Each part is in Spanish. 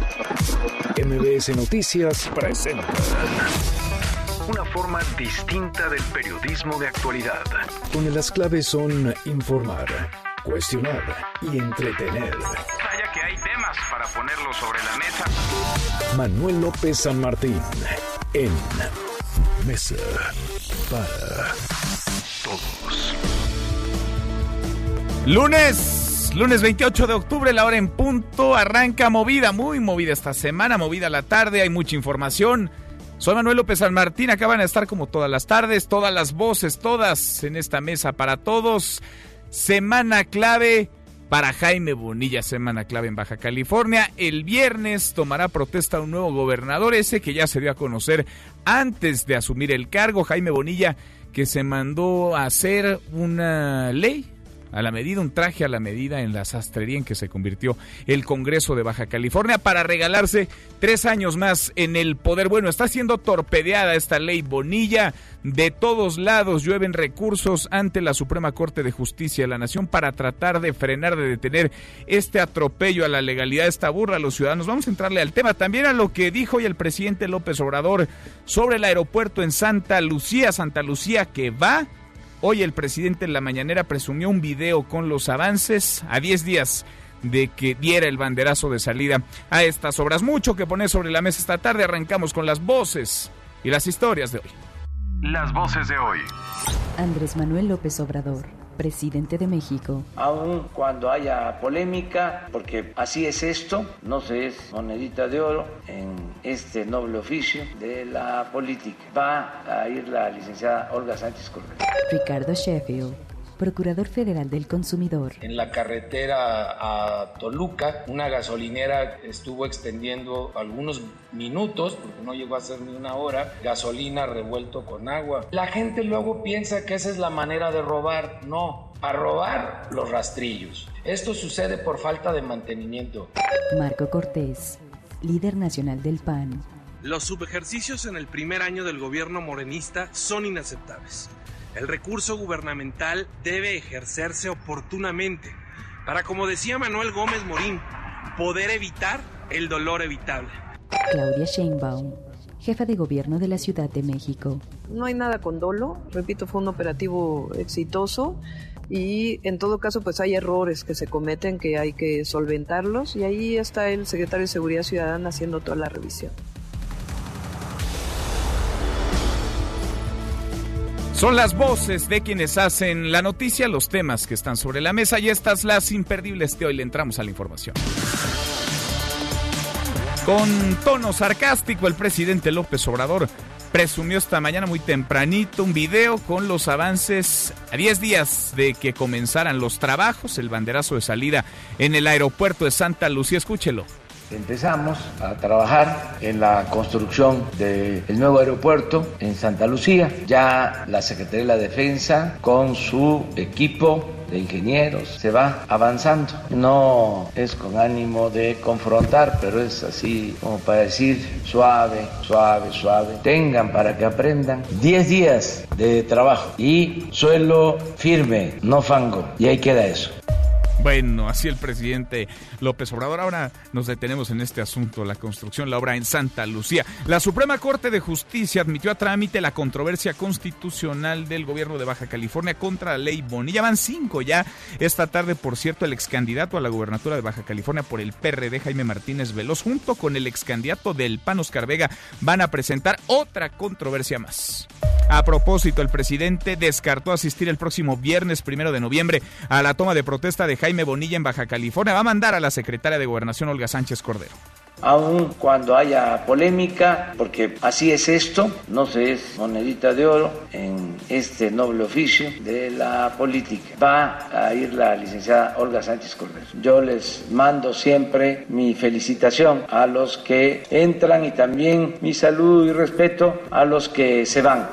MBS Noticias presenta una forma distinta del periodismo de actualidad. Donde las claves son informar, cuestionar y entretener. Vaya que hay temas para ponerlo sobre la mesa. Manuel López San Martín en Mesa para Todos. Lunes, lunes 28 de octubre, la hora en punto, arranca movida, muy movida esta semana, movida la tarde, hay mucha información. Soy Manuel López San Martín, acaban de estar como todas las tardes, todas las voces, todas en esta mesa para todos. Semana clave para Jaime Bonilla, semana clave en Baja California. El viernes tomará protesta un nuevo gobernador, ese que ya se dio a conocer antes de asumir el cargo, Jaime Bonilla, que se mandó a hacer una ley a la medida, un traje a la medida en la sastrería en que se convirtió el Congreso de Baja California para regalarse tres años más en el poder. Bueno, está siendo torpedeada esta ley Bonilla. De todos lados llueven recursos ante la Suprema Corte de Justicia de la Nación para tratar de frenar, de detener este atropello a la legalidad, esta burra a los ciudadanos. Vamos a entrarle al tema, también a lo que dijo hoy el presidente López Obrador sobre el aeropuerto en Santa Lucía, Santa Lucía que va Hoy el presidente en la mañanera presumió un video con los avances a 10 días de que diera el banderazo de salida a estas obras. Mucho que poner sobre la mesa esta tarde. Arrancamos con las voces y las historias de hoy. Las voces de hoy. Andrés Manuel López Obrador presidente de México. Aun cuando haya polémica, porque así es esto, no se es monedita de oro en este noble oficio de la política. Va a ir la licenciada Olga Sánchez Cordero. Ricardo Sheffield Procurador Federal del Consumidor. En la carretera a Toluca, una gasolinera estuvo extendiendo algunos minutos, porque no llegó a ser ni una hora, gasolina revuelto con agua. La gente luego piensa que esa es la manera de robar. No, a robar los rastrillos. Esto sucede por falta de mantenimiento. Marco Cortés, líder nacional del PAN. Los subejercicios en el primer año del gobierno morenista son inaceptables. El recurso gubernamental debe ejercerse oportunamente para, como decía Manuel Gómez Morín, poder evitar el dolor evitable. Claudia Sheinbaum, jefa de gobierno de la Ciudad de México. No hay nada con dolo, repito, fue un operativo exitoso y en todo caso pues hay errores que se cometen que hay que solventarlos y ahí está el secretario de Seguridad Ciudadana haciendo toda la revisión. Son las voces de quienes hacen la noticia, los temas que están sobre la mesa y estas las imperdibles de hoy. Le entramos a la información. Con tono sarcástico, el presidente López Obrador presumió esta mañana muy tempranito un video con los avances a 10 días de que comenzaran los trabajos, el banderazo de salida en el aeropuerto de Santa Lucía. Escúchelo empezamos a trabajar en la construcción del nuevo aeropuerto en Santa Lucía. Ya la Secretaría de la Defensa con su equipo de ingenieros se va avanzando. No es con ánimo de confrontar, pero es así como para decir suave, suave, suave. Tengan para que aprendan 10 días de trabajo y suelo firme, no fango. Y ahí queda eso. Bueno, así el presidente López Obrador. Ahora nos detenemos en este asunto, la construcción, la obra en Santa Lucía. La Suprema Corte de Justicia admitió a trámite la controversia constitucional del gobierno de Baja California contra la ley Bonilla. Van cinco ya. Esta tarde, por cierto, el ex candidato a la gubernatura de Baja California por el PRD, Jaime Martínez Veloz, junto con el ex candidato del PAN, Oscar Vega, van a presentar otra controversia más. A propósito, el presidente descartó asistir el próximo viernes primero de noviembre a la toma de protesta de Jaime Bonilla en Baja California. Va a mandar a la secretaria de Gobernación, Olga Sánchez Cordero aun cuando haya polémica, porque así es esto, no se es monedita de oro en este noble oficio de la política. Va a ir la licenciada Olga Sánchez Cordero. Yo les mando siempre mi felicitación a los que entran y también mi saludo y respeto a los que se van.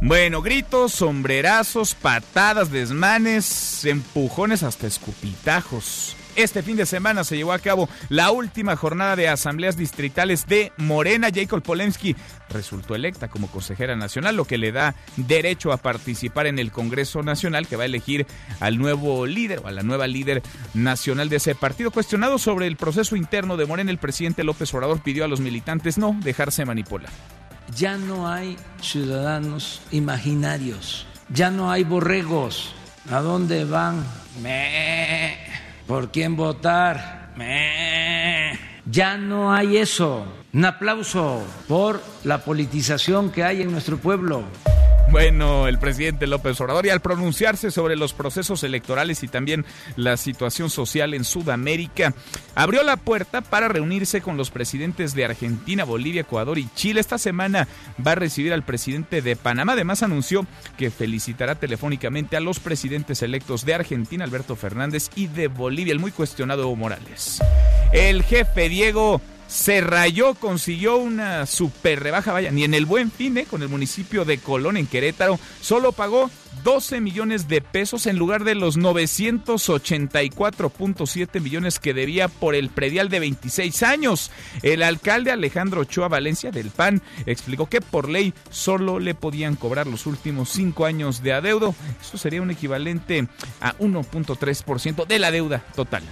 Bueno, gritos, sombrerazos, patadas, desmanes, empujones hasta escupitajos Este fin de semana se llevó a cabo la última jornada de asambleas distritales de Morena. Jacob Polensky resultó electa como consejera nacional, lo que le da derecho a participar en el Congreso Nacional que va a elegir al nuevo líder o a la nueva líder nacional de ese partido. Cuestionado sobre el proceso interno de Morena, el presidente López Obrador pidió a los militantes no dejarse manipular. Ya no hay ciudadanos imaginarios, ya no hay borregos. ¿A dónde van? ¿Por quién votar? Ya no hay eso. Un aplauso por la politización que hay en nuestro pueblo. Bueno, el presidente López Obrador y al pronunciarse sobre los procesos electorales y también la situación social en Sudamérica, abrió la puerta para reunirse con los presidentes de Argentina, Bolivia, Ecuador y Chile. Esta semana va a recibir al presidente de Panamá. Además anunció que felicitará telefónicamente a los presidentes electos de Argentina, Alberto Fernández, y de Bolivia, el muy cuestionado Evo Morales. El jefe Diego se rayó, consiguió una super rebaja, vaya, ni en el buen fin, ¿eh? con el municipio de Colón en Querétaro, solo pagó 12 millones de pesos en lugar de los 984.7 millones que debía por el predial de 26 años. El alcalde Alejandro Ochoa Valencia del PAN explicó que por ley solo le podían cobrar los últimos cinco años de adeudo. Eso sería un equivalente a 1.3% de la deuda total.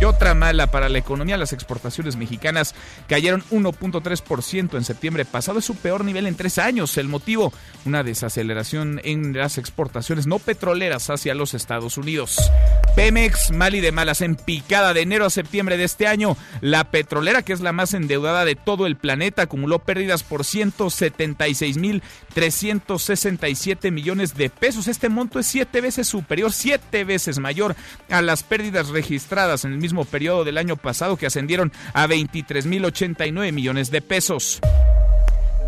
Y otra mala para la economía, las exportaciones mexicanas cayeron 1.3% en septiembre pasado, es su peor nivel en tres años. El motivo, una desaceleración en las exportaciones no petroleras hacia los Estados Unidos. Pemex, mal y de malas, en picada de enero a septiembre de este año. La petrolera, que es la más endeudada de todo el planeta, acumuló pérdidas por 176.367 millones de pesos. Este monto es siete veces superior, siete veces mayor a las pérdidas registradas en el mismo periodo del año pasado que ascendieron a 23.089 millones de pesos.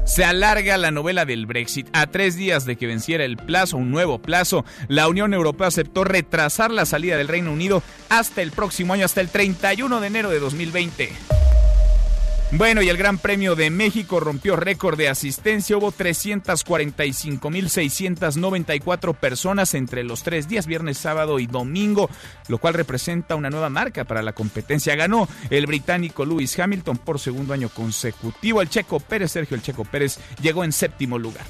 Se alarga la novela del Brexit. A tres días de que venciera el plazo, un nuevo plazo, la Unión Europea aceptó retrasar la salida del Reino Unido hasta el próximo año, hasta el 31 de enero de 2020. Bueno, y el Gran Premio de México rompió récord de asistencia. Hubo 345.694 personas entre los tres días, viernes, sábado y domingo, lo cual representa una nueva marca para la competencia. Ganó el británico Lewis Hamilton por segundo año consecutivo. El checo Pérez, Sergio el Checo Pérez, llegó en séptimo lugar.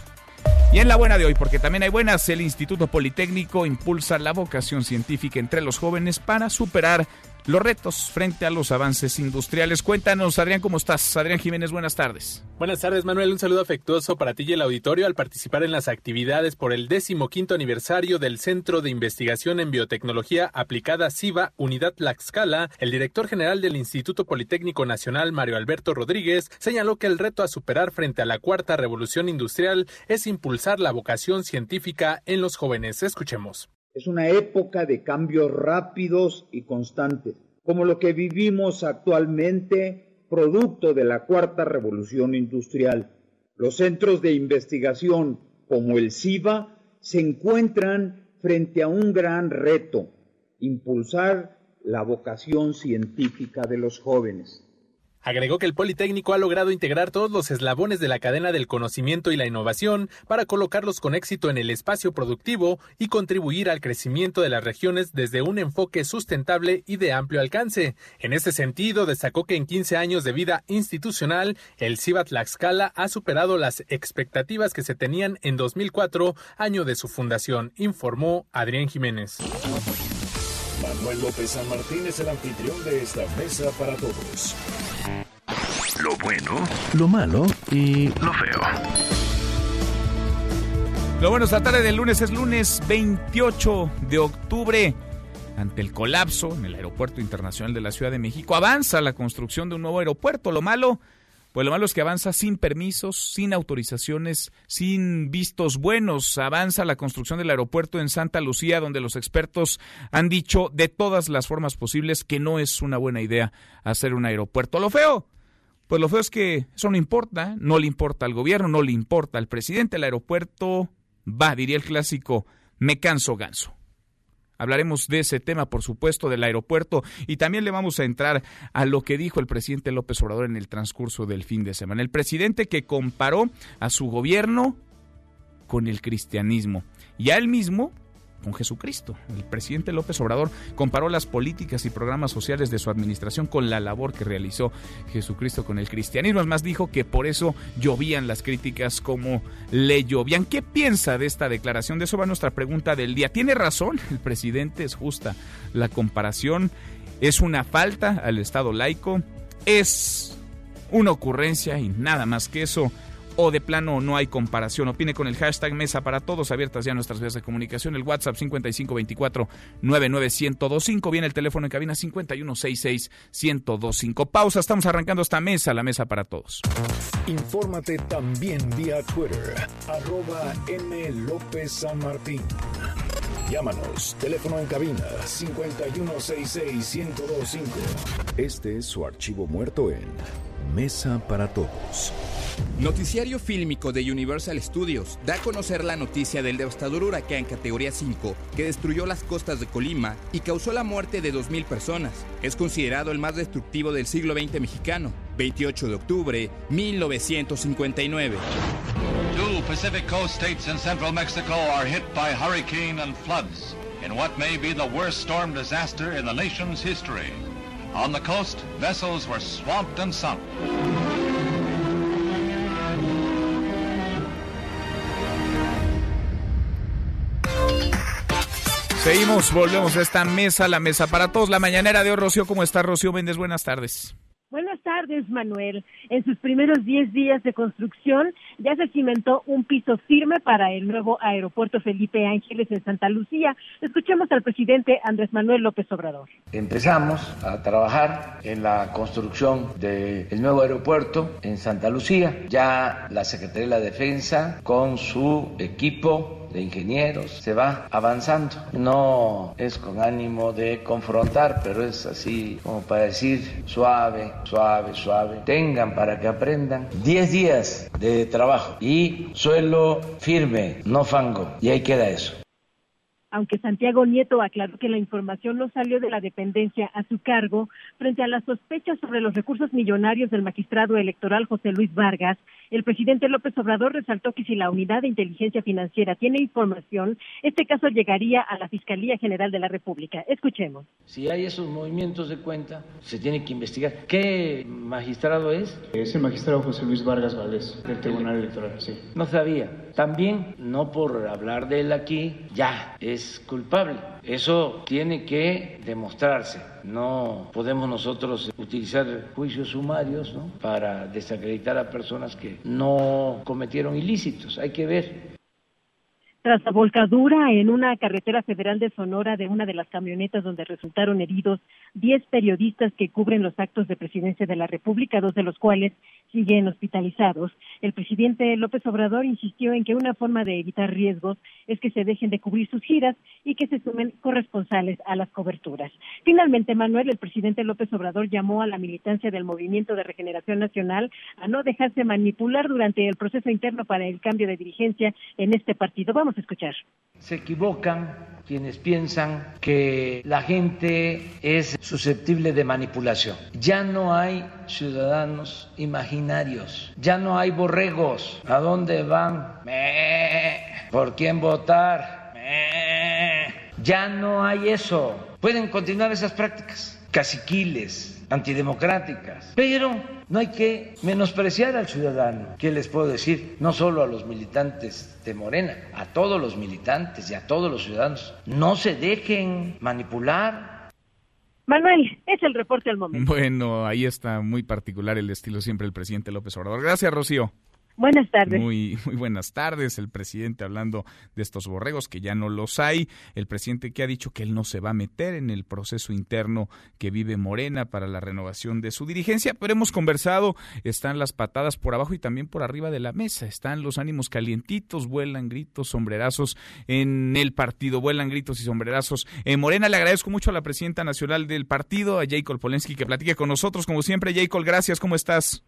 Y en la buena de hoy, porque también hay buenas, el Instituto Politécnico impulsa la vocación científica entre los jóvenes para superar los retos frente a los avances industriales. Cuéntanos, Adrián, ¿cómo estás? Adrián Jiménez, buenas tardes. Buenas tardes, Manuel. Un saludo afectuoso para ti y el auditorio al participar en las actividades por el quinto aniversario del Centro de Investigación en Biotecnología Aplicada SIVA Unidad Tlaxcala. El director general del Instituto Politécnico Nacional, Mario Alberto Rodríguez, señaló que el reto a superar frente a la cuarta revolución industrial es impulsar la vocación científica en los jóvenes. Escuchemos. Es una época de cambios rápidos y constantes, como lo que vivimos actualmente, producto de la cuarta revolución industrial. Los centros de investigación, como el CIBA, se encuentran frente a un gran reto, impulsar la vocación científica de los jóvenes. Agregó que el Politécnico ha logrado integrar todos los eslabones de la cadena del conocimiento y la innovación para colocarlos con éxito en el espacio productivo y contribuir al crecimiento de las regiones desde un enfoque sustentable y de amplio alcance. En este sentido, destacó que en 15 años de vida institucional, el CIBA Tlaxcala ha superado las expectativas que se tenían en 2004, año de su fundación, informó Adrián Jiménez. Manuel López San Martín es el anfitrión de esta mesa para todos. Lo bueno, lo malo y lo feo. Lo bueno, esta tarde del lunes es lunes 28 de octubre. Ante el colapso en el Aeropuerto Internacional de la Ciudad de México, avanza la construcción de un nuevo aeropuerto. Lo malo, pues lo malo es que avanza sin permisos, sin autorizaciones, sin vistos buenos. Avanza la construcción del aeropuerto en Santa Lucía, donde los expertos han dicho de todas las formas posibles que no es una buena idea hacer un aeropuerto. Lo feo, pues lo feo es que eso no importa, no le importa al gobierno, no le importa al presidente. El aeropuerto va, diría el clásico, me canso ganso. Hablaremos de ese tema, por supuesto, del aeropuerto y también le vamos a entrar a lo que dijo el presidente López Obrador en el transcurso del fin de semana. El presidente que comparó a su gobierno con el cristianismo y a él mismo con Jesucristo. El presidente López Obrador comparó las políticas y programas sociales de su administración con la labor que realizó Jesucristo con el cristianismo. Es más, dijo que por eso llovían las críticas como le llovían. ¿Qué piensa de esta declaración? De eso va nuestra pregunta del día. ¿Tiene razón el presidente? ¿Es justa la comparación? ¿Es una falta al Estado laico? ¿Es una ocurrencia y nada más que eso? O de plano no hay comparación. Opine con el hashtag Mesa para Todos, abiertas ya nuestras vías de comunicación, el WhatsApp 5524-99125, viene el teléfono en cabina 5166-1025. Pausa, estamos arrancando esta mesa, la Mesa para Todos. Infórmate también vía Twitter, arroba M. López San Martín. Llámanos, teléfono en cabina 5166-1025. Este es su archivo muerto en Mesa para Todos. Noticiario fílmico de Universal Studios da a conocer la noticia del devastador huracán categoría 5 que destruyó las costas de Colima y causó la muerte de 2.000 personas. Es considerado el más destructivo del siglo XX mexicano. 28 de octubre, 1959. Two Pacific Coast states in central Mexico are hit by hurricane and floods in what may be the worst storm disaster in the nation's history. On the coast, vessels were swamped and sunk. Seguimos, volvemos a esta mesa, la mesa para todos. La mañanera de hoy, Rocío, ¿cómo está Rocío Méndez? Buenas tardes. Buenas tardes, Manuel. En sus primeros 10 días de construcción ya se cimentó un piso firme para el nuevo aeropuerto Felipe Ángeles en Santa Lucía. Escuchemos al presidente Andrés Manuel López Obrador. Empezamos a trabajar en la construcción del nuevo aeropuerto en Santa Lucía. Ya la Secretaría de la Defensa con su equipo de ingenieros, se va avanzando. No es con ánimo de confrontar, pero es así como para decir suave, suave, suave. Tengan para que aprendan 10 días de trabajo y suelo firme, no fango. Y ahí queda eso aunque Santiago Nieto aclaró que la información no salió de la dependencia a su cargo, frente a las sospechas sobre los recursos millonarios del magistrado electoral José Luis Vargas, el presidente López Obrador resaltó que si la unidad de inteligencia financiera tiene información, este caso llegaría a la Fiscalía General de la República. Escuchemos. Si hay esos movimientos de cuenta, se tiene que investigar. ¿Qué magistrado es? Es el magistrado José Luis Vargas Valdés, del Tribunal Electoral, sí. No sabía. También, no por hablar de él aquí, ya es culpable. Eso tiene que demostrarse. No podemos nosotros utilizar juicios sumarios para desacreditar a personas que no cometieron ilícitos. Hay que ver tras la volcadura en una carretera federal de Sonora de una de las camionetas donde resultaron heridos 10 periodistas que cubren los actos de presidencia de la República, dos de los cuales siguen hospitalizados, el presidente López Obrador insistió en que una forma de evitar riesgos es que se dejen de cubrir sus giras y que se sumen corresponsales a las coberturas. Finalmente, Manuel, el presidente López Obrador llamó a la militancia del Movimiento de Regeneración Nacional a no dejarse manipular durante el proceso interno para el cambio de dirigencia en este partido. Vamos escuchar. Se equivocan quienes piensan que la gente es susceptible de manipulación. Ya no hay ciudadanos imaginarios, ya no hay borregos. ¿A dónde van? ¿Por quién votar? Ya no hay eso. Pueden continuar esas prácticas caciquiles antidemocráticas. Pero no hay que menospreciar al ciudadano. ¿Qué les puedo decir? No solo a los militantes de Morena, a todos los militantes y a todos los ciudadanos. No se dejen manipular. Manuel, es el reporte del momento. Bueno, ahí está muy particular el estilo siempre del presidente López Obrador. Gracias, Rocío. Buenas tardes. Muy, muy buenas tardes. El presidente hablando de estos borregos, que ya no los hay. El presidente que ha dicho que él no se va a meter en el proceso interno que vive Morena para la renovación de su dirigencia. Pero hemos conversado, están las patadas por abajo y también por arriba de la mesa. Están los ánimos calientitos, vuelan gritos, sombrerazos en el partido, vuelan gritos y sombrerazos. En Morena le agradezco mucho a la presidenta nacional del partido, a Jacob Polensky, que platique con nosotros. Como siempre, Jacob, gracias. ¿Cómo estás?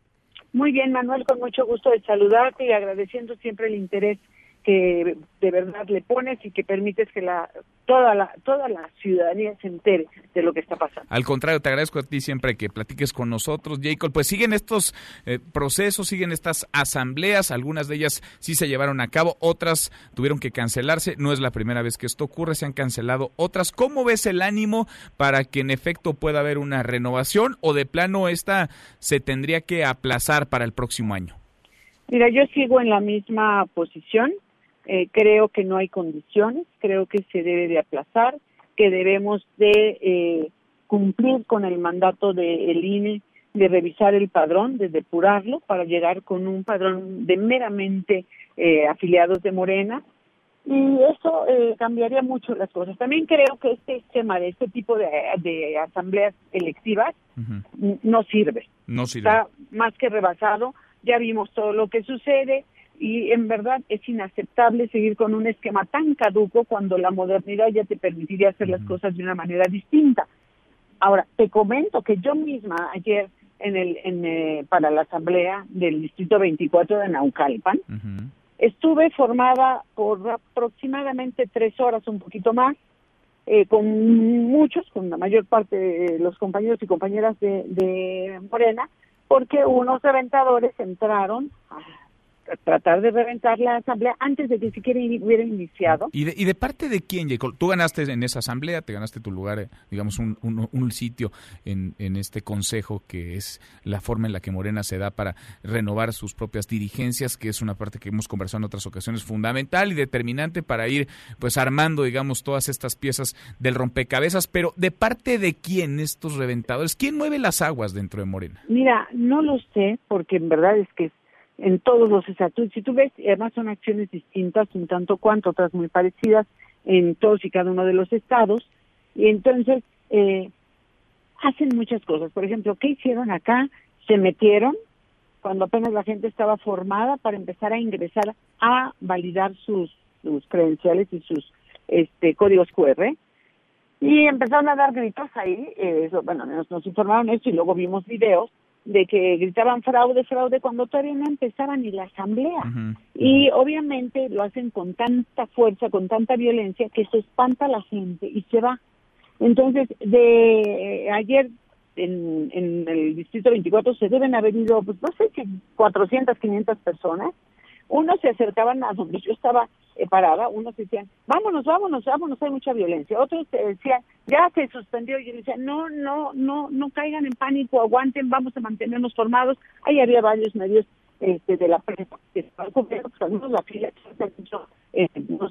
Muy bien, Manuel, con mucho gusto de saludarte y agradeciendo siempre el interés que de verdad le pones y que permites que la toda la toda la ciudadanía se entere de lo que está pasando. Al contrario, te agradezco a ti siempre que platiques con nosotros, Jacob. Pues siguen estos eh, procesos, siguen estas asambleas, algunas de ellas sí se llevaron a cabo, otras tuvieron que cancelarse. No es la primera vez que esto ocurre, se han cancelado otras. ¿Cómo ves el ánimo para que en efecto pueda haber una renovación o de plano esta se tendría que aplazar para el próximo año? Mira, yo sigo en la misma posición. Eh, creo que no hay condiciones, creo que se debe de aplazar, que debemos de eh, cumplir con el mandato del INE de revisar el padrón, de depurarlo para llegar con un padrón de meramente eh, afiliados de Morena y eso cambiaría mucho las cosas. También creo que este tema de este tipo de, asambleas electivas no sirve. No sirve. Está más que rebasado. Ya vimos todo lo que sucede y en verdad es inaceptable seguir con un esquema tan caduco cuando la modernidad ya te permitiría hacer las cosas de una manera distinta. Ahora, te comento que yo misma ayer en el en, eh, para la asamblea del distrito 24 de Naucalpan estuve formada por aproximadamente tres horas, un poquito más, eh, con muchos, con la mayor parte de los compañeros y compañeras de, de Morena, porque unos reventadores entraron tratar de reventar la asamblea antes de que siquiera hubiera iniciado. ¿Y de, y de parte de quién, Jacob? Tú ganaste en esa asamblea, te ganaste tu lugar, eh, digamos, un, un, sitio en, en, este consejo que es la forma en la que Morena se da para renovar sus propias dirigencias, que es una parte que hemos conversado en otras ocasiones fundamental y determinante para ir pues armando, digamos, todas estas piezas del rompecabezas. Pero ¿de parte de quién estos reventadores? ¿Quién mueve las aguas dentro de Morena? Mira, no lo sé, porque en verdad es que en todos los estatutos. Si tú ves, además son acciones distintas, un tanto cuanto, otras muy parecidas en todos y cada uno de los estados. Y entonces eh, hacen muchas cosas. Por ejemplo, ¿qué hicieron acá? Se metieron cuando apenas la gente estaba formada para empezar a ingresar a validar sus, sus credenciales y sus este, códigos QR. Y empezaron a dar gritos ahí, eh, eso, bueno, nos, nos informaron eso y luego vimos videos de que gritaban fraude, fraude, cuando todavía no empezaba ni la asamblea. Y obviamente lo hacen con tanta fuerza, con tanta violencia, que se espanta la gente y se va. Entonces, de eh, ayer en, en el Distrito 24 se deben haber ido, pues no sé si 400, 500 personas. Unos se acercaban a donde yo estaba eh, parada, unos decían, vámonos, vámonos, vámonos, hay mucha violencia. Otros decían, ya se suspendió. Y yo decía, no, no, no, no caigan en pánico, aguanten, vamos a mantenernos formados. Ahí había varios medios este, de la prensa que estaban cubiertos, algunos la fila, eh, no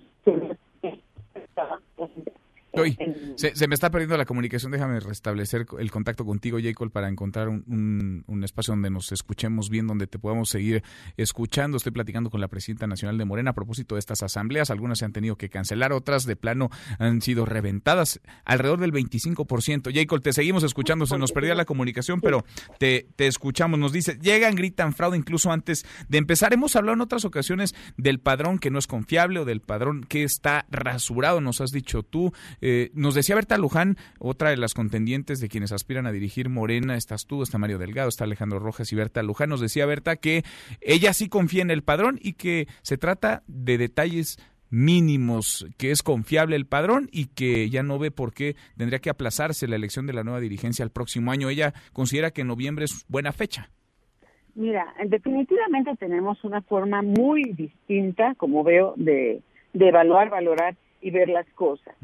se, me está perdiendo la comunicación. Déjame restablecer el contacto contigo, Jacob, para encontrar un, espacio donde nos escuchemos bien, donde te podamos seguir escuchando. Estoy platicando con la presidenta nacional de Morena a propósito de estas asambleas. Algunas se han tenido que cancelar, otras de plano han sido reventadas. Alrededor del 25%. Jacob, te seguimos escuchando. Se nos perdía la comunicación, pero te, te escuchamos. Nos dice, llegan, gritan fraude incluso antes de empezar. Hemos hablado en otras ocasiones del padrón que no es confiable o del padrón que está rasurado, nos has dicho tú. Eh, nos decía Berta Luján, otra de las contendientes de quienes aspiran a dirigir Morena, estás tú, está Mario Delgado, está Alejandro Rojas y Berta Luján, nos decía Berta que ella sí confía en el padrón y que se trata de detalles mínimos, que es confiable el padrón y que ya no ve por qué tendría que aplazarse la elección de la nueva dirigencia al próximo año. Ella considera que noviembre es buena fecha. Mira, definitivamente tenemos una forma muy distinta, como veo, de, de evaluar, valorar y ver las cosas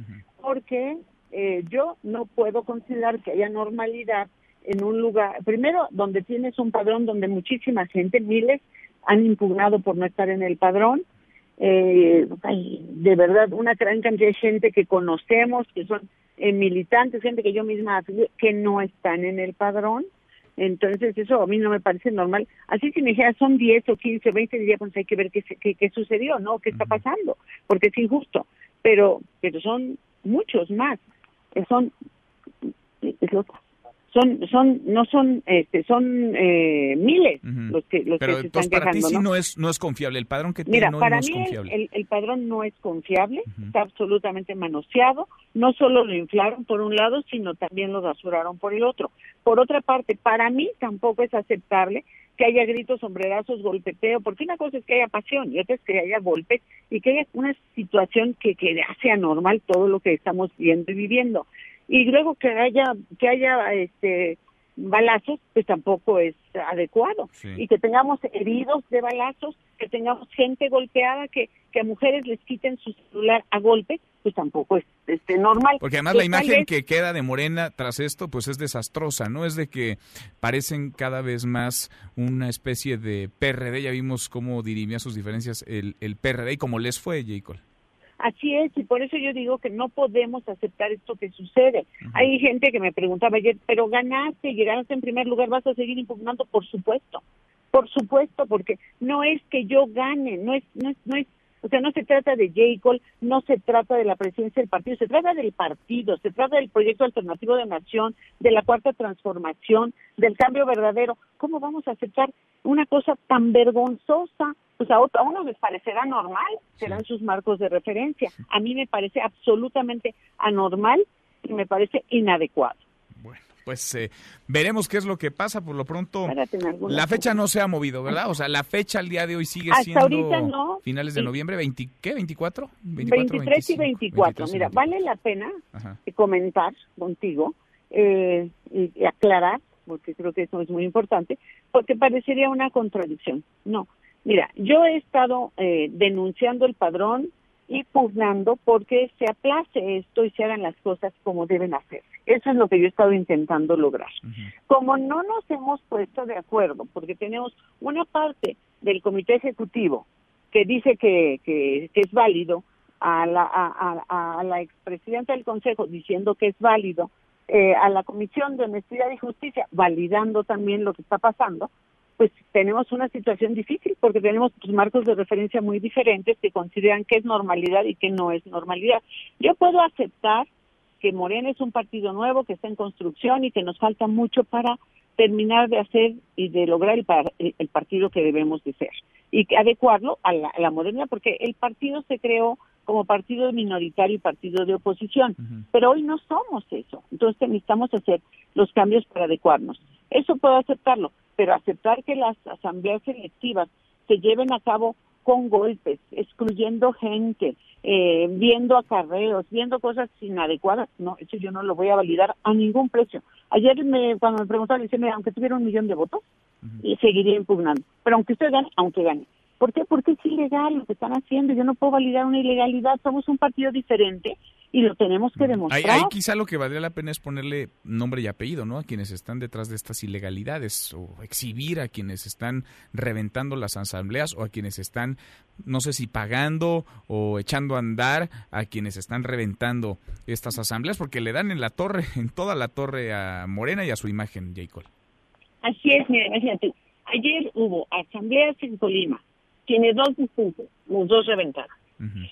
porque eh, yo no puedo considerar que haya normalidad en un lugar, primero, donde tienes un padrón donde muchísima gente, miles, han impugnado por no estar en el padrón. Eh, de verdad, una gran cantidad de gente que conocemos, que son eh, militantes, gente que yo misma que no están en el padrón. Entonces, eso a mí no me parece normal. Así si me dijera son 10 o 15 o 20, diría, pues hay que ver qué, qué, qué sucedió, ¿no? ¿Qué está pasando? Porque es injusto. Pero, pero son muchos más. Son, son son no son este son eh, miles los que los Pero que se entonces están para ti sí ¿no? no es, no es confiable. El padrón que Mira, tiene no, para no es mí confiable. el- el padrón no es confiable, está absolutamente manoseado, no solo lo inflaron por un lado, sino también lo rasuraron por el otro. Por otra parte, para mí tampoco es aceptable que haya gritos, sombrerazos, golpeteo, porque una cosa es que haya pasión y otra es que haya golpes y que haya una situación que, que hace anormal todo lo que estamos viendo y viviendo. Y luego que haya, que haya este balazos, pues tampoco es adecuado. Y que tengamos heridos de balazos, que tengamos gente golpeada, que, que a mujeres les quiten su celular a golpe, pues tampoco es este, normal. Porque además la imagen vez- que queda de Morena tras esto, pues es desastrosa, ¿no? Es de que parecen cada vez más una especie de PRD. Ya vimos cómo dirimía sus diferencias el, el PRD y cómo les fue, Jacob. Así es, y por eso yo digo que no podemos aceptar esto que sucede. Hay gente que me preguntaba ayer, pero ganaste, llegaste en primer lugar, ¿vas a seguir impugnando? Por supuesto, por supuesto, porque no es que yo gane, no es, no es, no es, o sea, no se trata de J. Cole, no se trata de la presidencia del partido, se trata del partido, se trata del proyecto alternativo de nación, de la cuarta transformación, del cambio verdadero. ¿Cómo vamos a aceptar una cosa tan vergonzosa? Pues a, otro- a unos les parecerá normal, serán sus marcos de referencia. A mí me parece absolutamente anormal y me parece inadecuado. Pues eh, veremos qué es lo que pasa. Por lo pronto, la fecha no se ha movido, ¿verdad? O sea, la fecha al día de hoy sigue Hasta siendo ahorita no. finales de Sí. noviembre, 20, ¿qué? ¿24? 23 y 24. Mira, vale la pena Ajá. eh, comentar contigo eh, y, y aclarar, porque creo que eso es muy importante, porque parecería una contradicción. No, mira, yo he estado eh, denunciando el padrón y pugnando porque se aplace esto y se hagan las cosas como deben hacerse. Eso es lo que yo he estado intentando lograr. Como no nos hemos puesto de acuerdo, porque tenemos una parte del comité ejecutivo que dice que, que, que es válido, a la, a, a- a la expresidenta del Consejo diciendo que es válido, eh, a la Comisión de Honestidad y Justicia validando también lo que está pasando, pues tenemos una situación difícil porque tenemos pues, marcos de referencia muy diferentes que consideran que es normalidad y que no es normalidad. Yo puedo aceptar que Morena es un partido nuevo que está en construcción y que nos falta mucho para terminar de hacer y de lograr el, par- el- partido que debemos de ser y que adecuarlo a la, a la porque el partido se creó como partido minoritario y partido de oposición, pero hoy no somos eso, entonces necesitamos hacer los cambios para adecuarnos. Eso puedo aceptarlo, pero aceptar que las asambleas selectivas se lleven a cabo con golpes, excluyendo gente, eh, viendo acarreos, viendo cosas inadecuadas, no, eso yo no lo voy a validar a ningún precio. Ayer me, cuando me preguntaron, le dije, aunque tuviera un millón de votos, y seguiría impugnando. Pero aunque usted gane, aunque gane. ¿Por qué? Porque es ilegal lo que están haciendo. Yo no puedo validar una ilegalidad. Somos un partido diferente y lo tenemos que Ahí, demostrar. ahí quizá lo que valdría la pena es ponerle nombre y apellido, ¿no? A quienes están detrás de estas ilegalidades o exhibir a quienes están reventando las asambleas o a quienes están, no sé si pagando o echando a andar a quienes están reventando estas asambleas porque le dan en la torre, en toda la torre a Morena y a su imagen, Jacob. Así es, mira, imagínate. Ayer hubo asambleas en Colima. Tiene dos distintos, los dos reventados.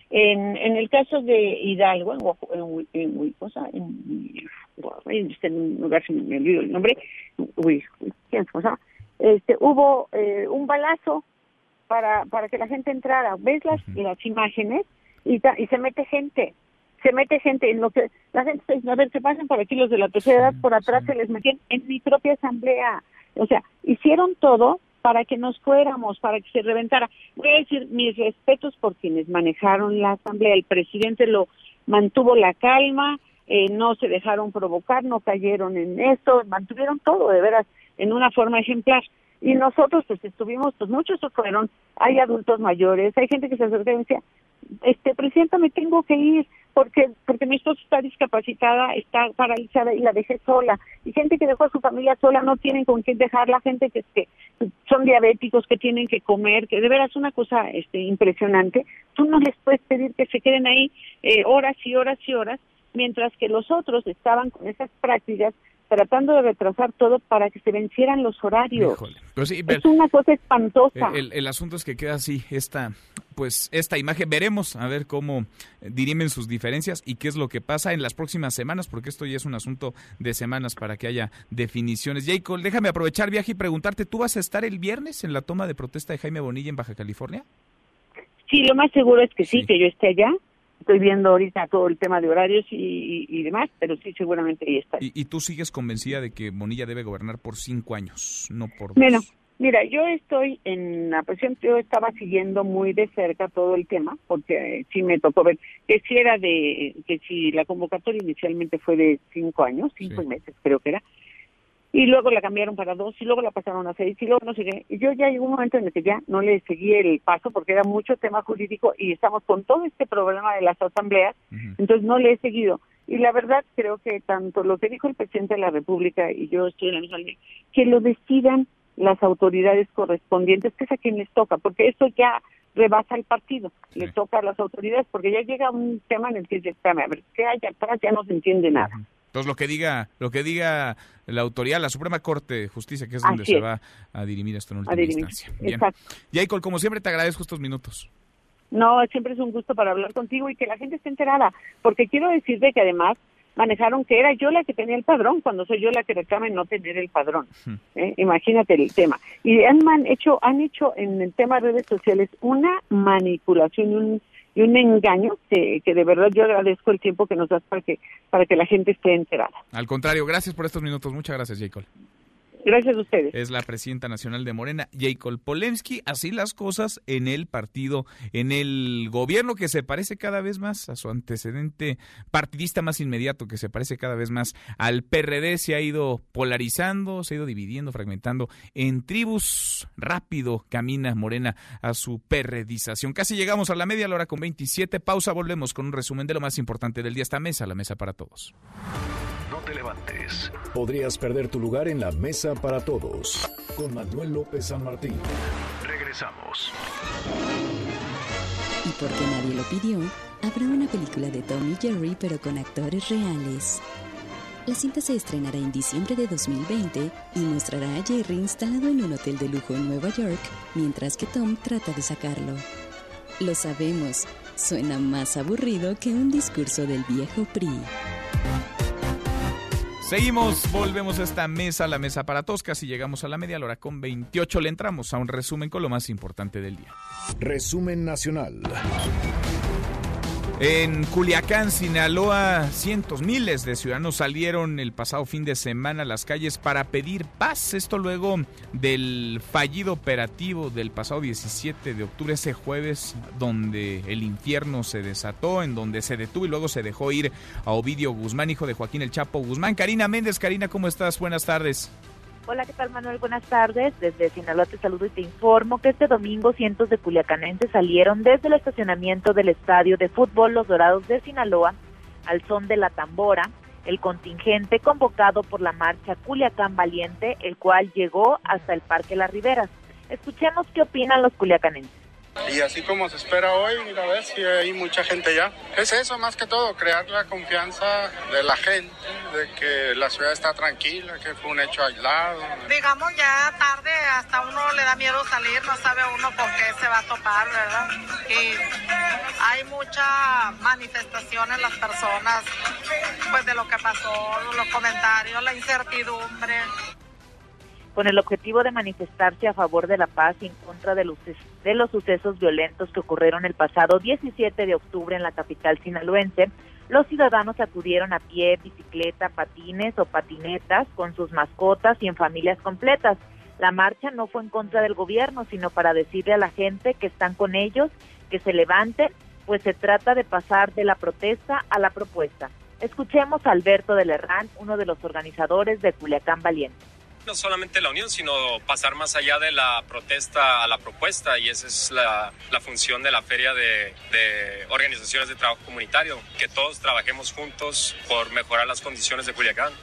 En, en el caso de Hidalgo, en, en, en, en, este, lugar se me olvidó el nombre. Este, hubo eh, un balazo para, para que la gente entrara. ¿Ves las, las imágenes? Y, ta- y se mete gente. Se mete gente en lo que la gente está diciendo, a ver, se pasen por aquí los de la tercera edad, por atrás se les metían en mi propia asamblea. O sea, hicieron todo para que nos fuéramos, para que se reventara. Voy a decir mis respetos por quienes manejaron la asamblea. El presidente lo mantuvo la calma, eh, no se dejaron provocar, no cayeron en esto, mantuvieron todo de veras en una forma ejemplar. Y nosotros pues estuvimos, pues muchos se fueron, hay adultos mayores, hay gente que se acerca y decía, este presidenta me tengo que ir porque porque mi esposa está discapacitada, está paralizada y la dejé sola. Y gente que dejó a su familia sola no tienen con quién dejarla, gente que, que son diabéticos, que tienen que comer, que de veras es una cosa este impresionante. Tú no les puedes pedir que se queden ahí eh, horas y horas y horas, mientras que los otros estaban con esas prácticas tratando de retrasar todo para que se vencieran los horarios. Pues sí, pero- Es una cosa espantosa. El, el- el asunto es que queda así esta pues esta imagen. Veremos a ver cómo dirimen sus diferencias y qué es lo que pasa en las próximas semanas, porque esto ya es un asunto de semanas para que haya definiciones. Jacob, déjame aprovechar viaje y preguntarte, ¿tú vas a estar el viernes en la toma de protesta de Jaime Bonilla en Baja California? Sí, lo más seguro es que sí, que yo esté allá. Estoy viendo ahorita todo el tema de horarios y, demás, pero sí, seguramente ahí está. ¿Y, tú sigues convencida de que Bonilla debe gobernar por cinco años, no por dos? Bueno, mira, yo estoy en la presión, yo estaba siguiendo muy de cerca todo el tema, porque sí me tocó ver que si era de, que si la convocatoria inicialmente fue de cinco años, cinco meses creo que era, y luego la cambiaron para dos y luego la pasaron a seis y luego no sé qué. Y yo ya llegó un momento en el que ya no le seguí el paso porque era mucho tema jurídico y estamos con todo este problema de las asambleas, entonces no le he seguido. Y la verdad creo que tanto lo que dijo el presidente de la República y yo estoy en la misma línea, que lo decidan las autoridades correspondientes, que es a quien les toca, porque eso ya rebasa el partido, le toca a las autoridades, porque ya llega un tema en el que dice, a ver, ¿qué hay atrás? Ya no se entiende nada. Entonces lo que diga, lo que diga la autoridad, la Suprema Corte de Justicia, que es donde se va a dirimir esto en última instancia. Bien. Jacob, como siempre te agradezco estos minutos. No, siempre es un gusto para hablar contigo y que la gente esté enterada, porque quiero decirte que además manejaron que era yo la que tenía el padrón, cuando soy yo la que reclama no tener el padrón. ¿eh? Imagínate el tema. Y han hecho, han hecho en el tema de redes sociales una manipulación y un y un engaño que, que, de verdad yo agradezco el tiempo que nos das para que, para que la gente esté enterada. Al contrario, gracias por estos minutos. Muchas gracias, Jacob. Gracias a ustedes. Es la presidenta nacional de Morena, Jacob Polensky. Así las cosas en el partido, en el gobierno que se parece cada vez más a su antecedente partidista más inmediato, que se parece cada vez más al PRD. Se ha ido polarizando, se ha ido dividiendo, fragmentando en tribus. Rápido camina Morena a su perredización. Casi llegamos a la media hora con 27. Pausa, volvemos con un resumen de lo más importante del día. Esta mesa, la mesa para todos te levantes. Podrías perder tu lugar en la mesa para todos. Con Manuel López San Martín. Regresamos. Y porque nadie lo pidió, habrá una película de Tom y Jerry pero con actores reales. La cinta se estrenará en diciembre de 2020 y mostrará a Jerry instalado en un hotel de lujo en Nueva York, mientras que Tom trata de sacarlo. Lo sabemos, suena más aburrido que un discurso del viejo PRI. Seguimos, volvemos a esta mesa, la mesa para toscas y llegamos a la media hora con 28. Le entramos a un resumen con lo más importante del día. Resumen nacional. En Culiacán, Sinaloa, cientos, miles de ciudadanos salieron el pasado fin de semana a las calles para pedir paz. Esto luego del fallido operativo del pasado 17 de octubre, ese jueves, donde el infierno se desató, en donde se detuvo y luego se dejó ir a Ovidio Guzmán, hijo de Joaquín el Chapo Guzmán. Karina Méndez, Karina, ¿cómo estás? Buenas tardes. Hola, ¿qué tal Manuel? Buenas tardes. Desde Sinaloa te saludo y te informo que este domingo cientos de culiacanenses salieron desde el estacionamiento del estadio de fútbol Los Dorados de Sinaloa al son de la tambora, el contingente convocado por la marcha Culiacán Valiente, el cual llegó hasta el Parque Las Riberas. Escuchemos qué opinan los culiacanenses. Y así como se espera hoy, mira a ver si hay mucha gente ya. Es eso más que todo, crear la confianza de la gente, de que la ciudad está tranquila, que fue un hecho aislado. Digamos ya tarde, hasta uno le da miedo salir, no sabe uno con qué se va a topar, ¿verdad? Y hay mucha manifestación en las personas, pues de lo que pasó, los comentarios, la incertidumbre con el objetivo de manifestarse a favor de la paz y en contra de los, de los sucesos violentos que ocurrieron el pasado 17 de octubre en la capital sinaloense, los ciudadanos acudieron a pie, bicicleta, patines o patinetas con sus mascotas y en familias completas. La marcha no fue en contra del gobierno, sino para decirle a la gente que están con ellos, que se levanten, pues se trata de pasar de la protesta a la propuesta. Escuchemos a Alberto de Lerrán, uno de los organizadores de Culiacán Valiente no solamente la unión, sino pasar más allá de la protesta a la propuesta y esa es la, función de la feria de, de, organizaciones de trabajo comunitario, que todos trabajemos juntos por mejorar las condiciones de Culiacán.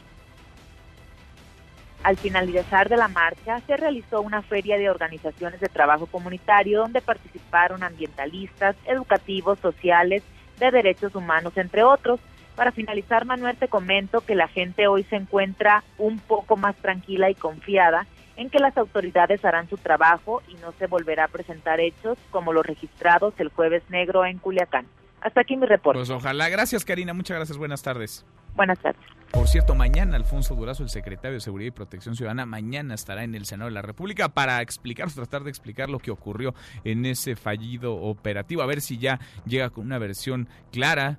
Al finalizar de la marcha se realizó una feria de organizaciones de trabajo comunitario donde participaron ambientalistas, educativos, sociales, de derechos humanos, entre otros. Para finalizar, Manuel, te comento que la gente hoy se encuentra un poco más tranquila y confiada en que las autoridades harán su trabajo y no se volverá a presentar hechos como los registrados el jueves negro en Culiacán. Hasta aquí mi reporte. Pues ojalá. Gracias, Karina. Muchas gracias. Buenas tardes. Buenas tardes. Por cierto, mañana Alfonso Durazo, el secretario de Seguridad y Protección Ciudadana, mañana estará en el Senado de la República para explicar, tratar de explicar lo que ocurrió en ese fallido operativo, a ver si ya llega con una versión clara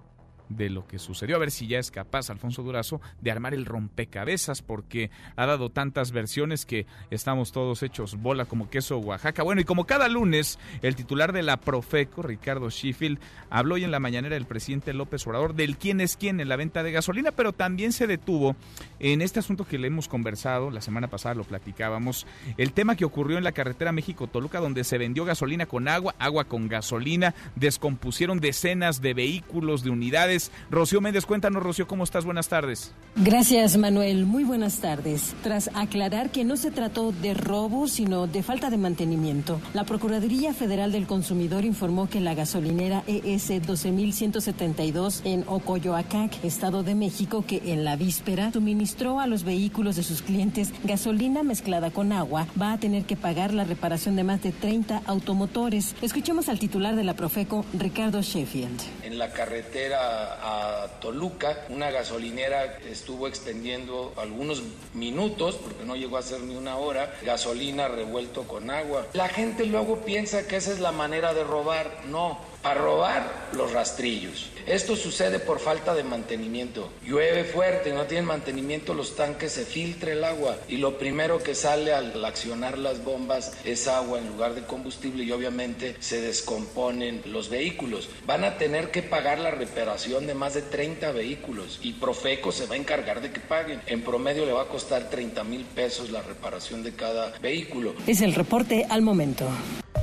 de lo que sucedió, a ver si ya es capaz Alfonso Durazo de armar el rompecabezas, porque ha dado tantas versiones que estamos todos hechos bola como queso Oaxaca. Bueno, y como cada lunes, el titular de la Profeco, Ricardo Sheffield, habló hoy en la mañanera del presidente López Obrador del quién es quién en la venta de gasolina, pero también se detuvo en este asunto que le hemos conversado, la semana pasada lo platicábamos, el tema que ocurrió en la carretera México-Toluca, donde se vendió gasolina con agua, agua con gasolina, descompusieron decenas de vehículos, de unidades, Rocío Méndez, cuéntanos, Rocío, ¿cómo estás? Buenas tardes. Gracias, Manuel. Muy buenas tardes. Tras aclarar que no se trató de robo, sino de falta de mantenimiento, la Procuraduría Federal del Consumidor informó que la gasolinera ES 12172 en Ocoyoacac, Estado de México, que en la víspera suministró a los vehículos de sus clientes gasolina mezclada con agua, va a tener que pagar la reparación de más de 30 automotores. Escuchemos al titular de la Profeco, Ricardo Sheffield. En la carretera a Toluca, una gasolinera estuvo extendiendo algunos minutos, porque no llegó a ser ni una hora, gasolina revuelto con agua. La gente luego piensa que esa es la manera de robar. No, a robar los rastrillos. Esto sucede por falta de mantenimiento. Llueve fuerte, no tienen mantenimiento los tanques, se filtra el agua y lo primero que sale al accionar las bombas es agua en lugar de combustible y obviamente se descomponen los vehículos. Van a tener que pagar la reparación de más de 30 vehículos y Profeco se va a encargar de que paguen. En promedio le va a costar 30 mil pesos la reparación de cada vehículo. Es el reporte al momento.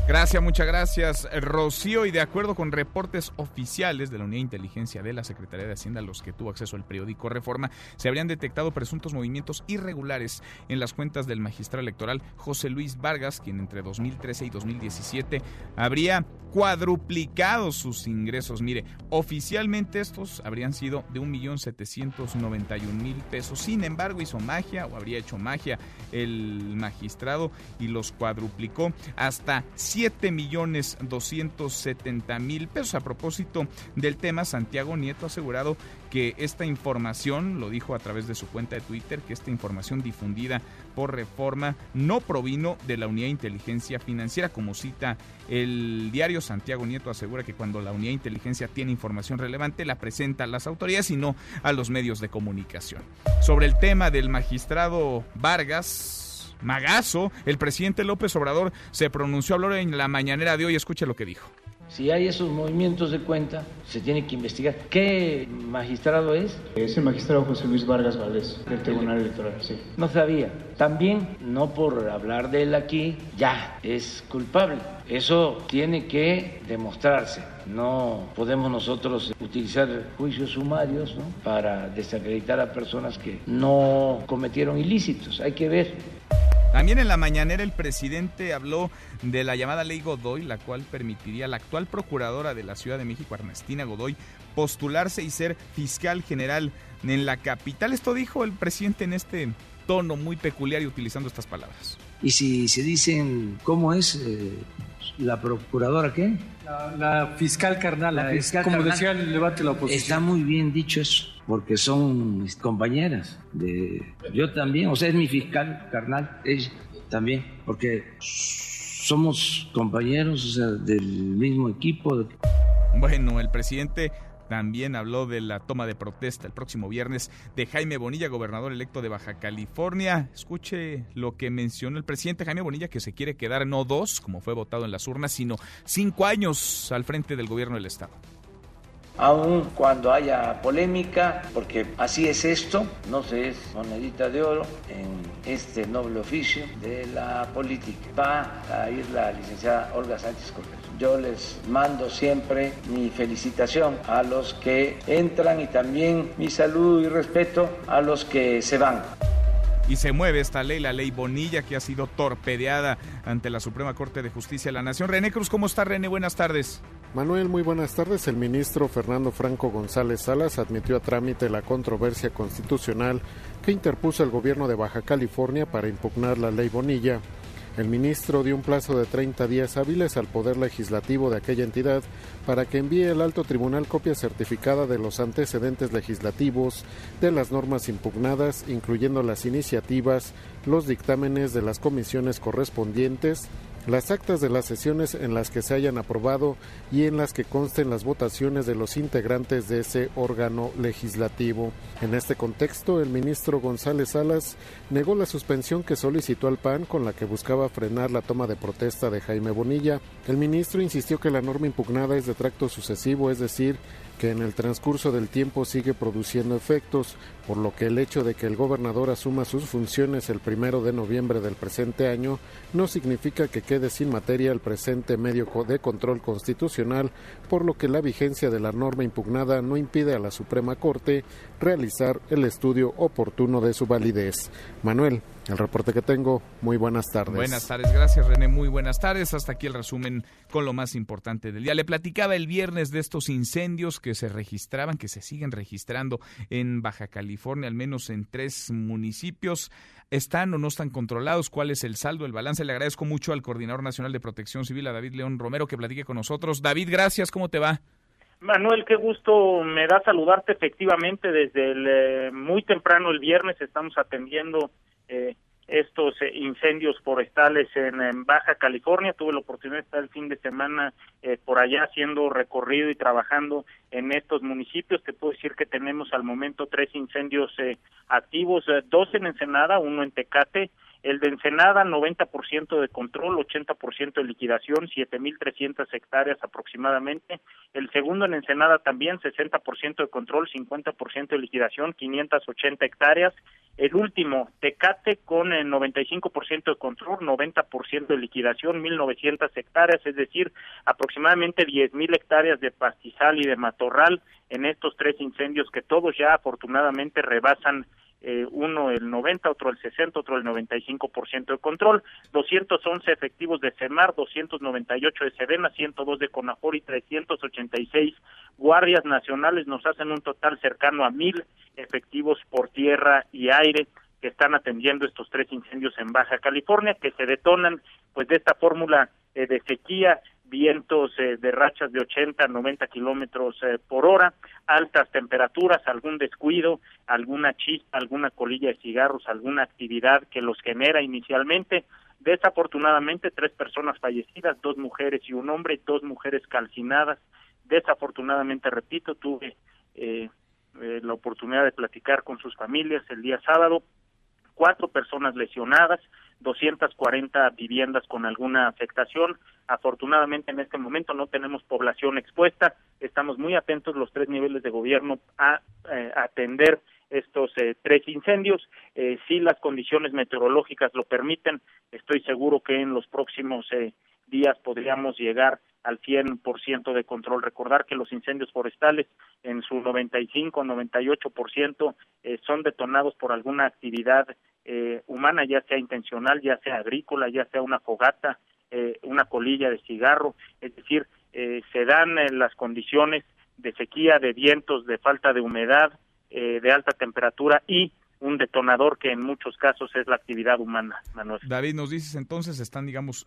Gracias, muchas gracias, Rocío. Y de acuerdo con reportes oficiales de la Unidad de Inteligencia de la Secretaría de Hacienda, los que tuvo acceso el periódico Reforma, se habrían detectado presuntos movimientos irregulares en las cuentas del magistrado electoral José Luis Vargas, quien entre 2013 y 2017 habría cuadruplicado sus ingresos. Mire, oficialmente estos habrían sido de 1.791.000 pesos. Sin embargo, hizo magia o habría hecho magia el magistrado y los cuadruplicó hasta 7 millones 270 mil pesos. A propósito del tema, Santiago Nieto ha asegurado que esta información, lo dijo a través de su cuenta de Twitter, que esta información difundida por reforma no provino de la Unidad de Inteligencia Financiera, como cita el diario Santiago Nieto asegura que cuando la Unidad de Inteligencia tiene información relevante la presenta a las autoridades y no a los medios de comunicación. Sobre el tema del magistrado Vargas, Magazo, el presidente López Obrador se pronunció a en la mañanera de hoy. Escuche lo que dijo. Si hay esos movimientos de cuenta, se tiene que investigar. ¿Qué magistrado es? Es el magistrado José Luis Vargas Valdés, del Tribunal Electoral, sí. No sabía. También, no por hablar de él aquí, ya es culpable. Eso tiene que demostrarse. No podemos nosotros utilizar juicios sumarios ¿no? para desacreditar a personas que no cometieron ilícitos. Hay que ver también en la mañanera el presidente habló de la llamada ley Godoy, la cual permitiría a la actual procuradora de la Ciudad de México, Ernestina Godoy, postularse y ser fiscal general en la capital. Esto dijo el presidente en este tono muy peculiar y utilizando estas palabras. Y si se dicen, ¿cómo es eh, la procuradora qué? La, fiscal carnal, la fiscal como decía el debate de la oposición. Está muy bien dicho eso, porque son mis compañeras. De, yo también, o sea, es mi fiscal carnal, ella también, porque somos compañeros, o sea, del mismo equipo. Bueno, el presidente también habló de la toma de protesta el próximo viernes de Jaime Bonilla, gobernador electo de Baja California. Escuche lo que mencionó el presidente Jaime Bonilla, que se quiere quedar no dos, como fue votado en las urnas, sino cinco años al frente del gobierno del Estado aun cuando haya polémica, porque así es esto, no se es monedita de oro en este noble oficio de la política. Va a ir la licenciada Olga Sánchez Cordero. Yo les mando siempre mi felicitación a los que entran y también mi saludo y respeto a los que se van. Y se mueve esta ley, la ley Bonilla, que ha sido torpedeada ante la Suprema Corte de Justicia de la Nación. René Cruz, ¿cómo está René? Buenas tardes. Manuel, muy buenas tardes. El ministro Fernando Franco González Salas admitió a trámite la controversia constitucional que interpuso el gobierno de Baja California para impugnar la ley Bonilla. El ministro dio un plazo de 30 días hábiles al Poder Legislativo de aquella entidad para que envíe al alto tribunal copia certificada de los antecedentes legislativos de las normas impugnadas, incluyendo las iniciativas, los dictámenes de las comisiones correspondientes, las actas de las sesiones en las que se hayan aprobado y en las que consten las votaciones de los integrantes de ese órgano legislativo. En este contexto, el ministro González Salas negó la suspensión que solicitó al PAN con la que buscaba frenar la toma de protesta de Jaime Bonilla. El ministro insistió que la norma impugnada es de tracto sucesivo, es decir, que en el transcurso del tiempo sigue produciendo efectos, por lo que el hecho de que el gobernador asuma sus funciones el primero de noviembre del presente año no significa que quede sin materia el presente medio de control constitucional, por lo que la vigencia de la norma impugnada no impide a la Suprema Corte realizar el estudio oportuno de su validez. Manuel, el reporte que tengo. Muy buenas tardes. Buenas tardes, gracias René. Muy buenas tardes. Hasta aquí el resumen con lo más importante del día. Le platicaba el viernes de estos incendios que se registraban, que se siguen registrando en Baja California, al menos en tres municipios. ¿Están o no están controlados? ¿Cuál es el saldo, el balance? Le agradezco mucho al Coordinador Nacional de Protección Civil, a David León Romero, que platique con nosotros. David, gracias. ¿Cómo te va? Manuel, qué gusto me da saludarte efectivamente desde el, eh, muy temprano el viernes estamos atendiendo eh, estos eh, incendios forestales en, Baja California. Tuve la oportunidad de estar el fin de semana eh, por allá haciendo recorrido y trabajando en estos municipios. Te puedo decir que tenemos al momento tres incendios activos, dos en Ensenada, uno en Tecate, el de Ensenada, 90% de control, 80% de liquidación, 7.300 hectáreas aproximadamente. El segundo en Ensenada también, 60% de control, 50% de liquidación, 580 hectáreas. El último, Tecate, con el 95% de control, 90% de liquidación, 1.900 hectáreas, es decir, aproximadamente 10.000 hectáreas de pastizal y de matorral en estos tres incendios que todos ya afortunadamente rebasan eh, uno el 90, otro el 60, otro el 95% de control, 211 efectivos de CEMAR, 298 de Sedena, 102 de CONAFOR y 386 guardias nacionales nos hacen un total cercano a mil efectivos por tierra y aire que están atendiendo estos tres incendios en Baja California que se detonan pues de esta fórmula eh, de sequía vientos eh, de rachas de 80 90 kilómetros eh, por hora, altas temperaturas, algún descuido, alguna chispa, alguna colilla de cigarros, alguna actividad que los genera inicialmente. Desafortunadamente, tres personas fallecidas, dos mujeres y un hombre, dos mujeres calcinadas. Desafortunadamente, repito, tuve eh, la oportunidad de platicar con sus familias el día sábado, cuatro personas lesionadas, 240 viviendas con alguna afectación. Afortunadamente en este momento no tenemos población expuesta. Estamos muy atentos los tres niveles de gobierno a eh, atender estos eh, tres incendios. Eh, si las condiciones meteorológicas lo permiten, estoy seguro que en los próximos eh, días podríamos llegar al 100% de control. Recordar que los incendios forestales en su 95 98% eh, son detonados por alguna actividad eh, humana, ya sea intencional, ya sea agrícola, ya sea una fogata, eh, una colilla de cigarro, es decir, eh, se dan las condiciones de sequía, de vientos, de falta de humedad, de alta temperatura y un detonador que en muchos casos es la actividad humana, Manuel. David, nos dices entonces están, digamos,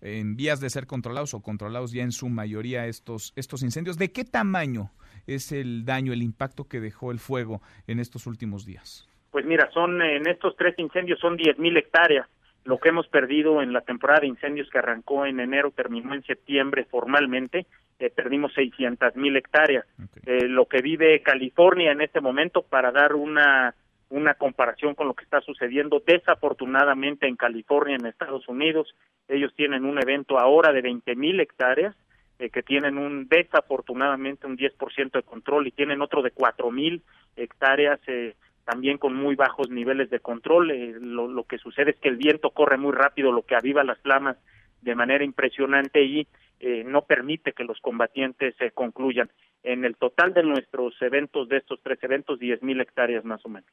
en vías de ser controlados o controlados ya en su mayoría estos, estos incendios. ¿De qué tamaño es el daño, el impacto que dejó el fuego en estos últimos días? Pues mira, son en estos tres incendios son 10.000 hectáreas. Lo que hemos perdido en la temporada de incendios que arrancó en enero, terminó en septiembre formalmente, eh, perdimos 600.000 hectáreas. Eh, lo que vive California en este momento, para dar una, una comparación con lo que está sucediendo desafortunadamente en California, en Estados Unidos, ellos tienen un evento ahora de 20.000 hectáreas, eh, que tienen un desafortunadamente un 10% de control y tienen otro de 4.000 hectáreas eh, también con muy bajos niveles de control. Eh, lo, que sucede es que el viento corre muy rápido, lo que aviva las flamas de manera impresionante y eh, no permite que los combatientes se concluyan. En el total de nuestros eventos, de estos tres eventos, 10.000 hectáreas más o menos.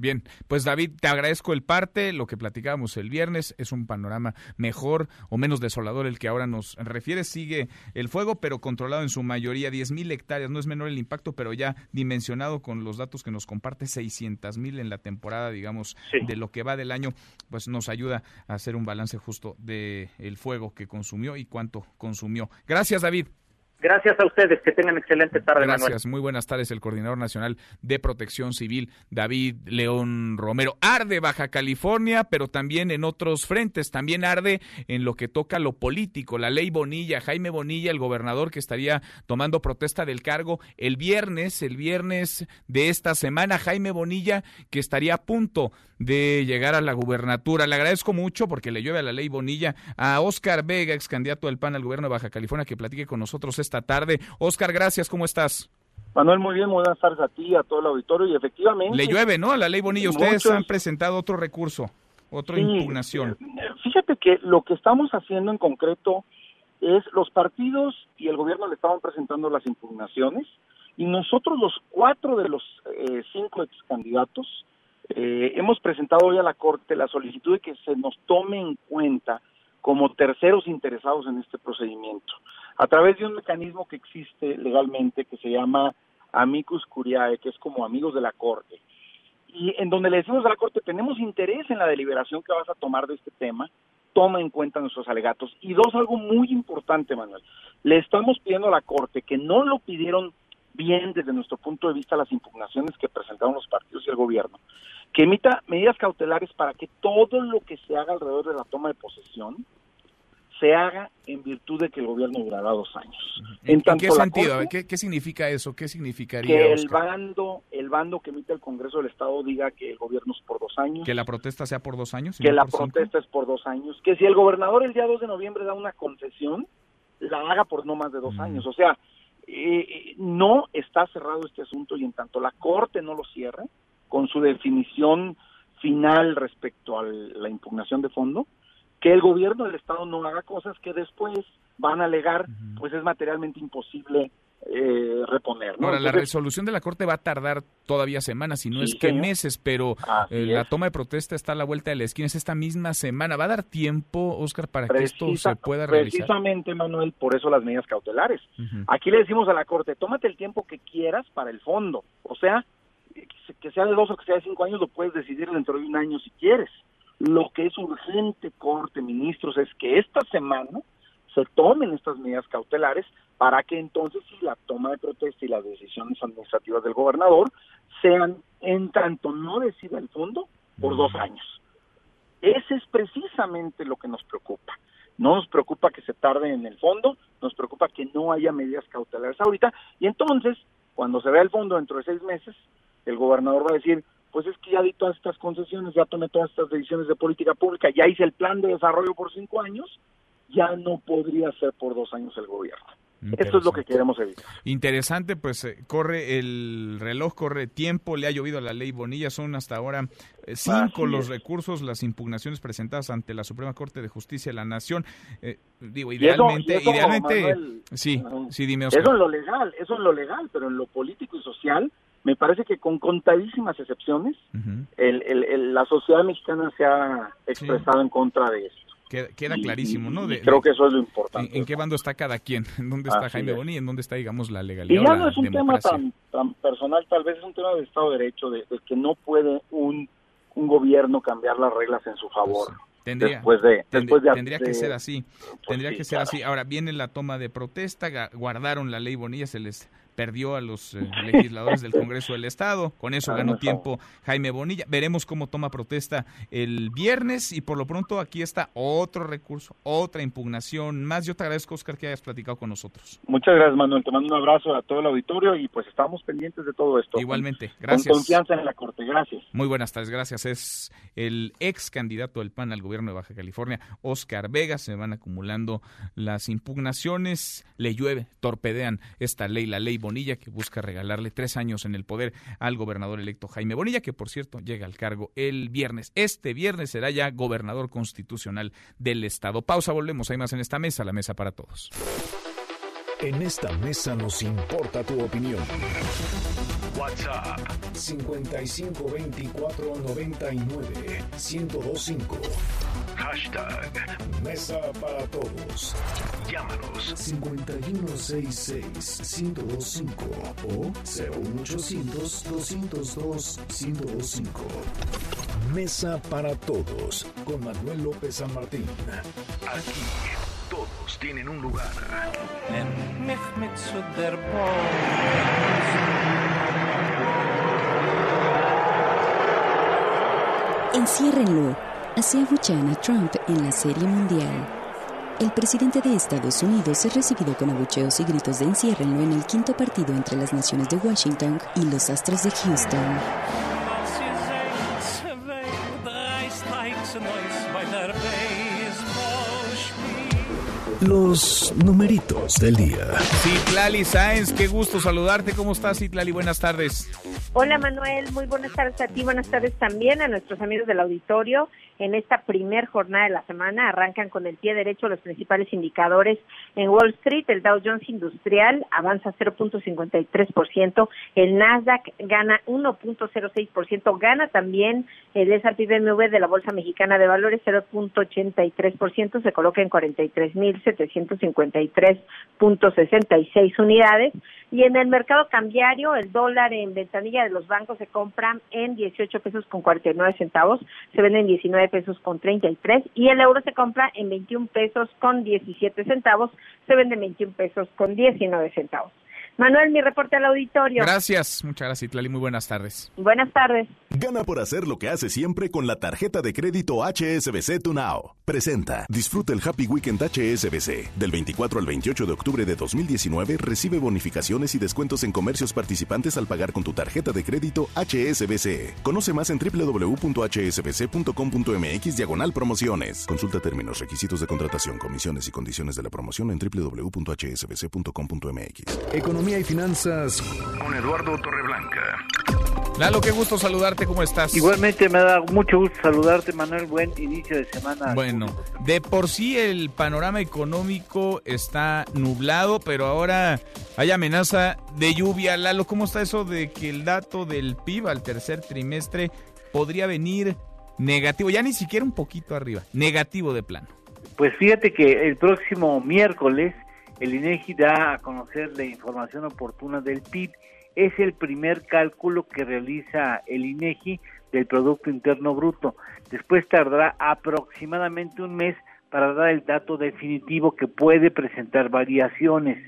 Bien, pues David, te agradezco el parte, lo que platicábamos el viernes, es un panorama mejor o menos desolador el que ahora nos refiere. Sigue el fuego, pero controlado en su mayoría, 10 mil hectáreas, no es menor el impacto, pero ya dimensionado con los datos que nos comparte, 600 mil en la temporada, digamos, de lo que va del año, pues nos ayuda a hacer un balance justo de el fuego que consumió y cuánto consumió. Gracias, David. Gracias a ustedes, que tengan excelente tarde. Gracias, muy buenas tardes. El coordinador nacional de protección civil, David León Romero. Arde Baja California, pero también en otros frentes. También arde en lo que toca lo político. La ley Bonilla, Jaime Bonilla, el gobernador que estaría tomando protesta del cargo el viernes, el viernes de esta semana. Jaime Bonilla, que estaría a punto de llegar a la gubernatura. Le agradezco mucho porque le llueve a la ley Bonilla a Oscar Vega, ex candidato del PAN al gobierno de Baja California, que platique con nosotros esta tarde. Oscar, gracias, ¿cómo estás? Manuel, muy bien, buenas tardes a ti, a todo el auditorio y efectivamente... Le llueve, ¿no? A la ley Bonilla. Ustedes han presentado otro recurso, otra impugnación. Fíjate que lo que estamos haciendo en concreto es los partidos y el gobierno le estaban presentando las impugnaciones y nosotros los cuatro de los eh, cinco ex candidatos eh, hemos presentado hoy a la Corte la solicitud de que se nos tome en cuenta como terceros interesados en este procedimiento, a través de un mecanismo que existe legalmente que se llama amicus curiae, que es como amigos de la Corte, y en donde le decimos a la Corte, tenemos interés en la deliberación que vas a tomar de este tema, toma en cuenta nuestros alegatos. Y dos, algo muy importante, Manuel, le estamos pidiendo a la Corte que no lo pidieron bien desde nuestro punto de vista las impugnaciones que presentaron los partidos y el gobierno, que emita medidas cautelares para que todo lo que se haga alrededor de la toma de posesión se haga en virtud de que el gobierno durará dos años. ¿En, qué sentido? ¿Qué, significa eso? ¿Qué significaría? Que el bando, el bando que emite el Congreso del Estado diga que el gobierno es por dos años. ¿Que la protesta sea por dos años? Que la protesta es por dos años. Que si el gobernador el día 2 de noviembre da una concesión, la haga por no más de dos años. O sea, eh, no está cerrado este asunto y en tanto la Corte no lo cierre con su definición final respecto a la impugnación de fondo, que el gobierno del Estado no haga cosas que después van a alegar, pues es materialmente imposible eh, reponer. Ahora, la resolución de la Corte va a tardar todavía semanas, si no es que meses, pero eh, la toma de protesta está a la vuelta de la esquina, es esta misma semana. ¿Va a dar tiempo, Oscar, para que esto se pueda realizar? Precisamente, Manuel, por eso las medidas cautelares. Aquí le decimos a la Corte, tómate el tiempo que quieras para el fondo. O sea, que sea de dos o que sea de cinco años, lo puedes decidir dentro de un año si quieres. Lo que es urgente, Corte, ministros, es que esta semana se tomen estas medidas cautelares para que entonces si la toma de protesta y las decisiones administrativas del gobernador sean en tanto no decida el fondo por dos años. Ese es precisamente lo que nos preocupa. No nos preocupa que se tarde en el fondo, nos preocupa que no haya medidas cautelares ahorita y entonces cuando se vea el fondo dentro de seis meses, el gobernador va a decir, pues es que ya di todas estas concesiones, ya tomé todas estas decisiones de política pública, ya hice el plan de desarrollo por cinco años, ya no podría ser por dos años el gobierno. Esto es lo que queremos evitar. Interesante, pues eh, corre el reloj, corre tiempo, le ha llovido a la ley Bonilla, son hasta ahora eh, cinco los recursos, las impugnaciones presentadas ante la Suprema Corte de Justicia de la Nación. Eh, digo, idealmente, idealmente, sí, sí, dime Eso en lo legal, eso en lo legal, pero en lo político y social, me parece que con contadísimas excepciones, el, la sociedad mexicana se ha expresado en contra de eso. Queda, clarísimo, ¿no? creo que eso es lo importante. En, qué bando está cada quien? ¿En dónde está Jaime Boni? ¿En dónde está, digamos, la legalidad? Y ya no es un tema tan, personal, tal vez es un tema de Estado de Derecho, de, que no puede un, un gobierno cambiar las reglas en su favor. Pues tendría, después de, después de, tendría que ser así. Pues tendría que ser así. Ahora viene la toma de protesta, guardaron la ley Bonilla, se les perdió a los eh, legisladores del Congreso del Estado. Con eso ganó tiempo Jaime Bonilla. Veremos cómo toma protesta el viernes y por lo pronto aquí está otro recurso, otra impugnación más. Yo te agradezco, Oscar, que hayas platicado con nosotros. Muchas gracias, Manuel. Te mando un abrazo a todo el auditorio y pues estamos pendientes de todo esto. Igualmente, gracias. Con confianza en la Corte, gracias. Muy buenas tardes, gracias. Es el ex candidato del PAN al gobierno de Baja California, Oscar Vega. Se van acumulando las impugnaciones, le llueve, torpedean esta ley, la ley Bonilla Bonilla, que busca regalarle tres años en el poder al gobernador electo Jaime Bonilla, que por cierto llega al cargo el viernes. Este viernes será ya gobernador constitucional del estado. Pausa, volvemos. Hay más en esta mesa, la mesa para todos. En esta mesa nos importa tu opinión. WhatsApp 5524 99 1025. Hashtag Mesa para Todos. Llámanos 5166 1025 o 01800 202 1025. Mesa para Todos con Manuel López San Martín. Aquí todos tienen un lugar. Enciérrenlo. Así abuchean a Trump en la Serie Mundial. El presidente de Estados Unidos es recibido con abucheos y gritos de enciérrenlo en el quinto partido entre las naciones de Washington y los Astros de Houston. Los numeritos del día. Citlali Sáenz, qué gusto saludarte. ¿Cómo estás, Citlali? Buenas tardes. Hola Manuel, muy buenas tardes a ti, buenas tardes también a nuestros amigos del auditorio. En esta primer jornada de la semana arrancan con el pie derecho los principales indicadores en Wall Street. El Dow Jones Industrial avanza 0.53%, el Nasdaq gana 1.06%, gana también el S&P BMW de la Bolsa Mexicana de Valores 0.83%, se coloca en 43.753.66 unidades. Y en el mercado cambiario, el dólar en ventanilla de los bancos se compra en 18 pesos con 49 centavos, se vende en 19 pesos con 33 y el euro se compra en 21 pesos con 17 centavos, se vende en 21 pesos con 19 centavos. Manuel, mi reporte al auditorio. Gracias, muchas gracias, Tlali. Muy buenas tardes. Buenas tardes. Gana por hacer lo que hace siempre con la tarjeta de crédito HSBC Tunao. Presenta. Disfruta el Happy Weekend HSBC. Del 24 al 28 de octubre de 2019 recibe bonificaciones y descuentos en comercios participantes al pagar con tu tarjeta de crédito HSBC. Conoce más en www.hsbc.com.mx diagonal promociones. Consulta términos, requisitos de contratación, comisiones y condiciones de la promoción en www.hsbc.com.mx. Economía y finanzas con Eduardo Torreblanca. Lalo, qué gusto saludarte, ¿cómo estás? Igualmente me da mucho gusto saludarte, Manuel, buen inicio de semana. Bueno, de por sí el panorama económico está nublado, pero ahora hay amenaza de lluvia. Lalo, ¿cómo está eso de que el dato del PIB al tercer trimestre podría venir negativo? Ya ni siquiera un poquito arriba, negativo de plano. Pues fíjate que el próximo miércoles el INEGI da a conocer la información oportuna del PIB. Es el primer cálculo que realiza el INEGI del Producto Interno Bruto. Después tardará aproximadamente un mes para dar el dato definitivo que puede presentar variaciones.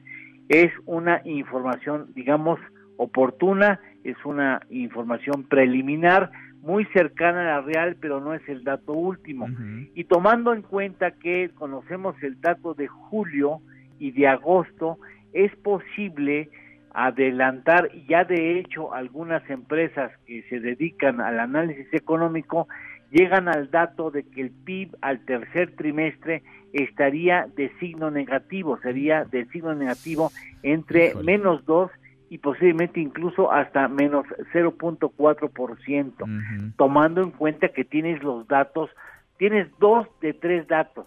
Es una información, digamos, oportuna, es una información preliminar, muy cercana a la real, pero no es el dato último. Y tomando en cuenta que conocemos el dato de julio, y de agosto es posible adelantar, ya de hecho algunas empresas que se dedican al análisis económico llegan al dato de que el PIB al tercer trimestre estaría de signo negativo, sería de signo negativo entre menos 2 y posiblemente incluso hasta menos 0.4%, tomando en cuenta que tienes los datos, tienes dos de tres datos,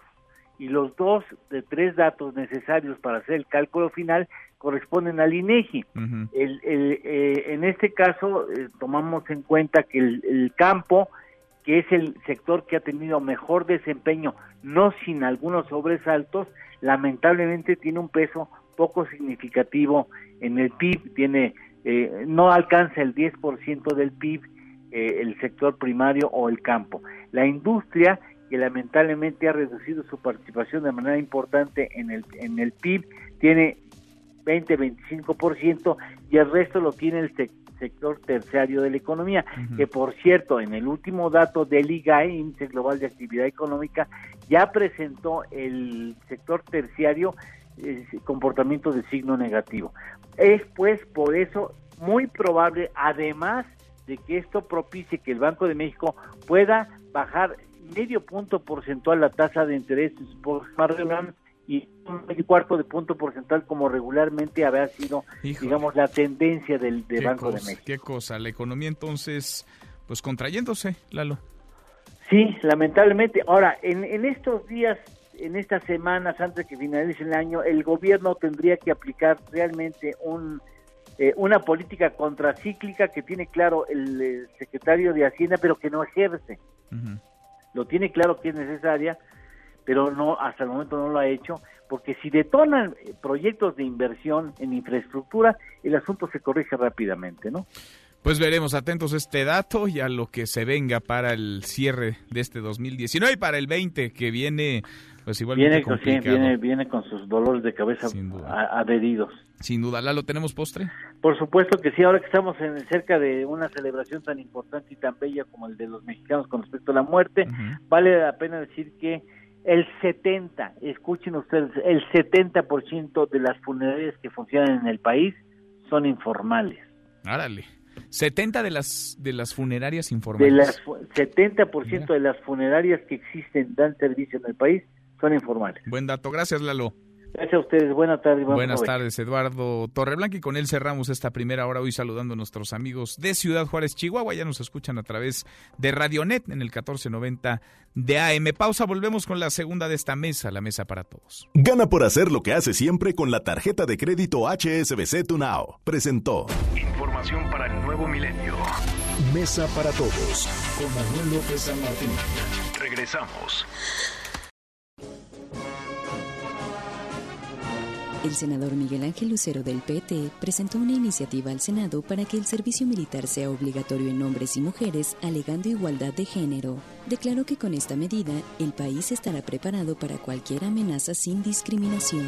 y los dos de tres datos necesarios para hacer el cálculo final corresponden al INEGI. el, el, eh, en este caso eh, tomamos en cuenta que el, campo, que es el sector que ha tenido mejor desempeño, no sin algunos sobresaltos, lamentablemente tiene un peso poco significativo en el PIB, tiene eh, no alcanza el 10% del PIB el sector primario o el campo. La industria que lamentablemente ha reducido su participación de manera importante en el, en el PIB, tiene 20-25% y el resto lo tiene el sector terciario de la economía, que por cierto, en el último dato del IGAE, Índice Global de Actividad Económica, ya presentó el sector terciario eh, comportamiento de signo negativo. Es pues por eso muy probable, además de que esto propicie que el Banco de México pueda bajar medio punto porcentual la tasa de interés por más y un cuarto de punto porcentual como regularmente había sido, digamos, la tendencia del, Banco de México. Qué cosa, la economía entonces, pues contrayéndose, Lalo. Sí, lamentablemente. Ahora, en, en estos días en estas semanas antes de que finalice el año, el gobierno tendría que aplicar realmente un eh, una política contracíclica que tiene claro el, eh, secretario de Hacienda, pero que no ejerce. Lo tiene claro que es necesaria, pero no hasta el momento no lo ha hecho, porque si detonan eh, proyectos de inversión en infraestructura, el asunto se corrige rápidamente, ¿no? Pues veremos atentos este dato y a lo que se venga para el cierre de este 2019 y para el 20 que viene pues viene, viene, viene, con sus dolores de cabeza adheridos. Sin duda, ¿la lo tenemos postre? Por supuesto que sí, ahora que estamos en cerca de una celebración tan importante y tan bella como el de los mexicanos con respecto a la muerte, vale la pena decir que el 70, escuchen ustedes, el 70% de las funerarias que funcionan en el país son informales. Árale. 70 de las de las funerarias informales. De las 70% de las funerarias que existen dan servicio en el país son informales. Buen dato, gracias Lalo. Gracias a ustedes, buenas tardes. Buenas tardes, Eduardo Torreblanca, y con él cerramos esta primera hora hoy saludando a nuestros amigos de Ciudad Juárez, Chihuahua. Ya nos escuchan a través de Radionet en el 1490 de AM. Pausa, volvemos con la segunda de esta mesa, la mesa para todos. Gana por hacer lo que hace siempre con la tarjeta de crédito HSBC Tunao. Presentó. Información para el nuevo milenio. Mesa para todos con Manuel López San Martín. Regresamos. El senador Miguel Ángel Lucero del PT presentó una iniciativa al Senado para que el servicio militar sea obligatorio en hombres y mujeres, alegando igualdad de género. Declaró que con esta medida el país estará preparado para cualquier amenaza sin discriminación.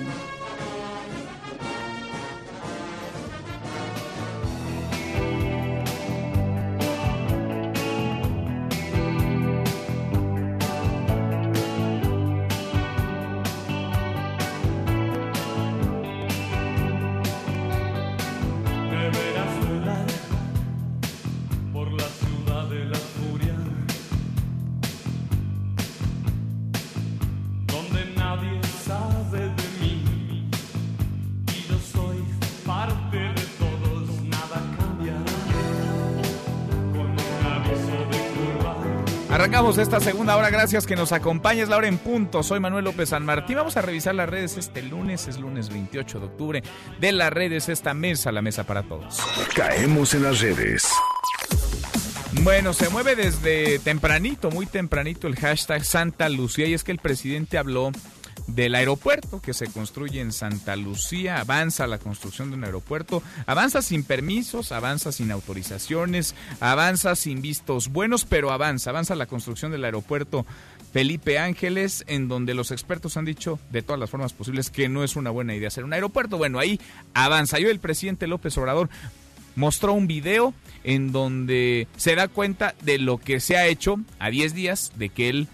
Esta segunda hora, gracias que nos acompañes, la hora en punto. Soy Manuel López San Martín. Vamos a revisar las redes este lunes, es lunes 28 de octubre. De las redes, esta mesa, la mesa para todos. Caemos en las redes. Bueno, se mueve desde tempranito, muy tempranito el hashtag Santa Lucía y es que el presidente habló del aeropuerto que se construye en Santa Lucía. Avanza la construcción de un aeropuerto. Avanza sin permisos, avanza sin autorizaciones, avanza sin vistos buenos, pero avanza. Avanza la construcción del aeropuerto Felipe Ángeles, en donde los expertos han dicho de todas las formas posibles que no es una buena idea hacer un aeropuerto. Bueno, ahí avanza. Yo, el presidente López Obrador, mostró un video en donde se da cuenta de lo que se ha hecho a 10 días de que él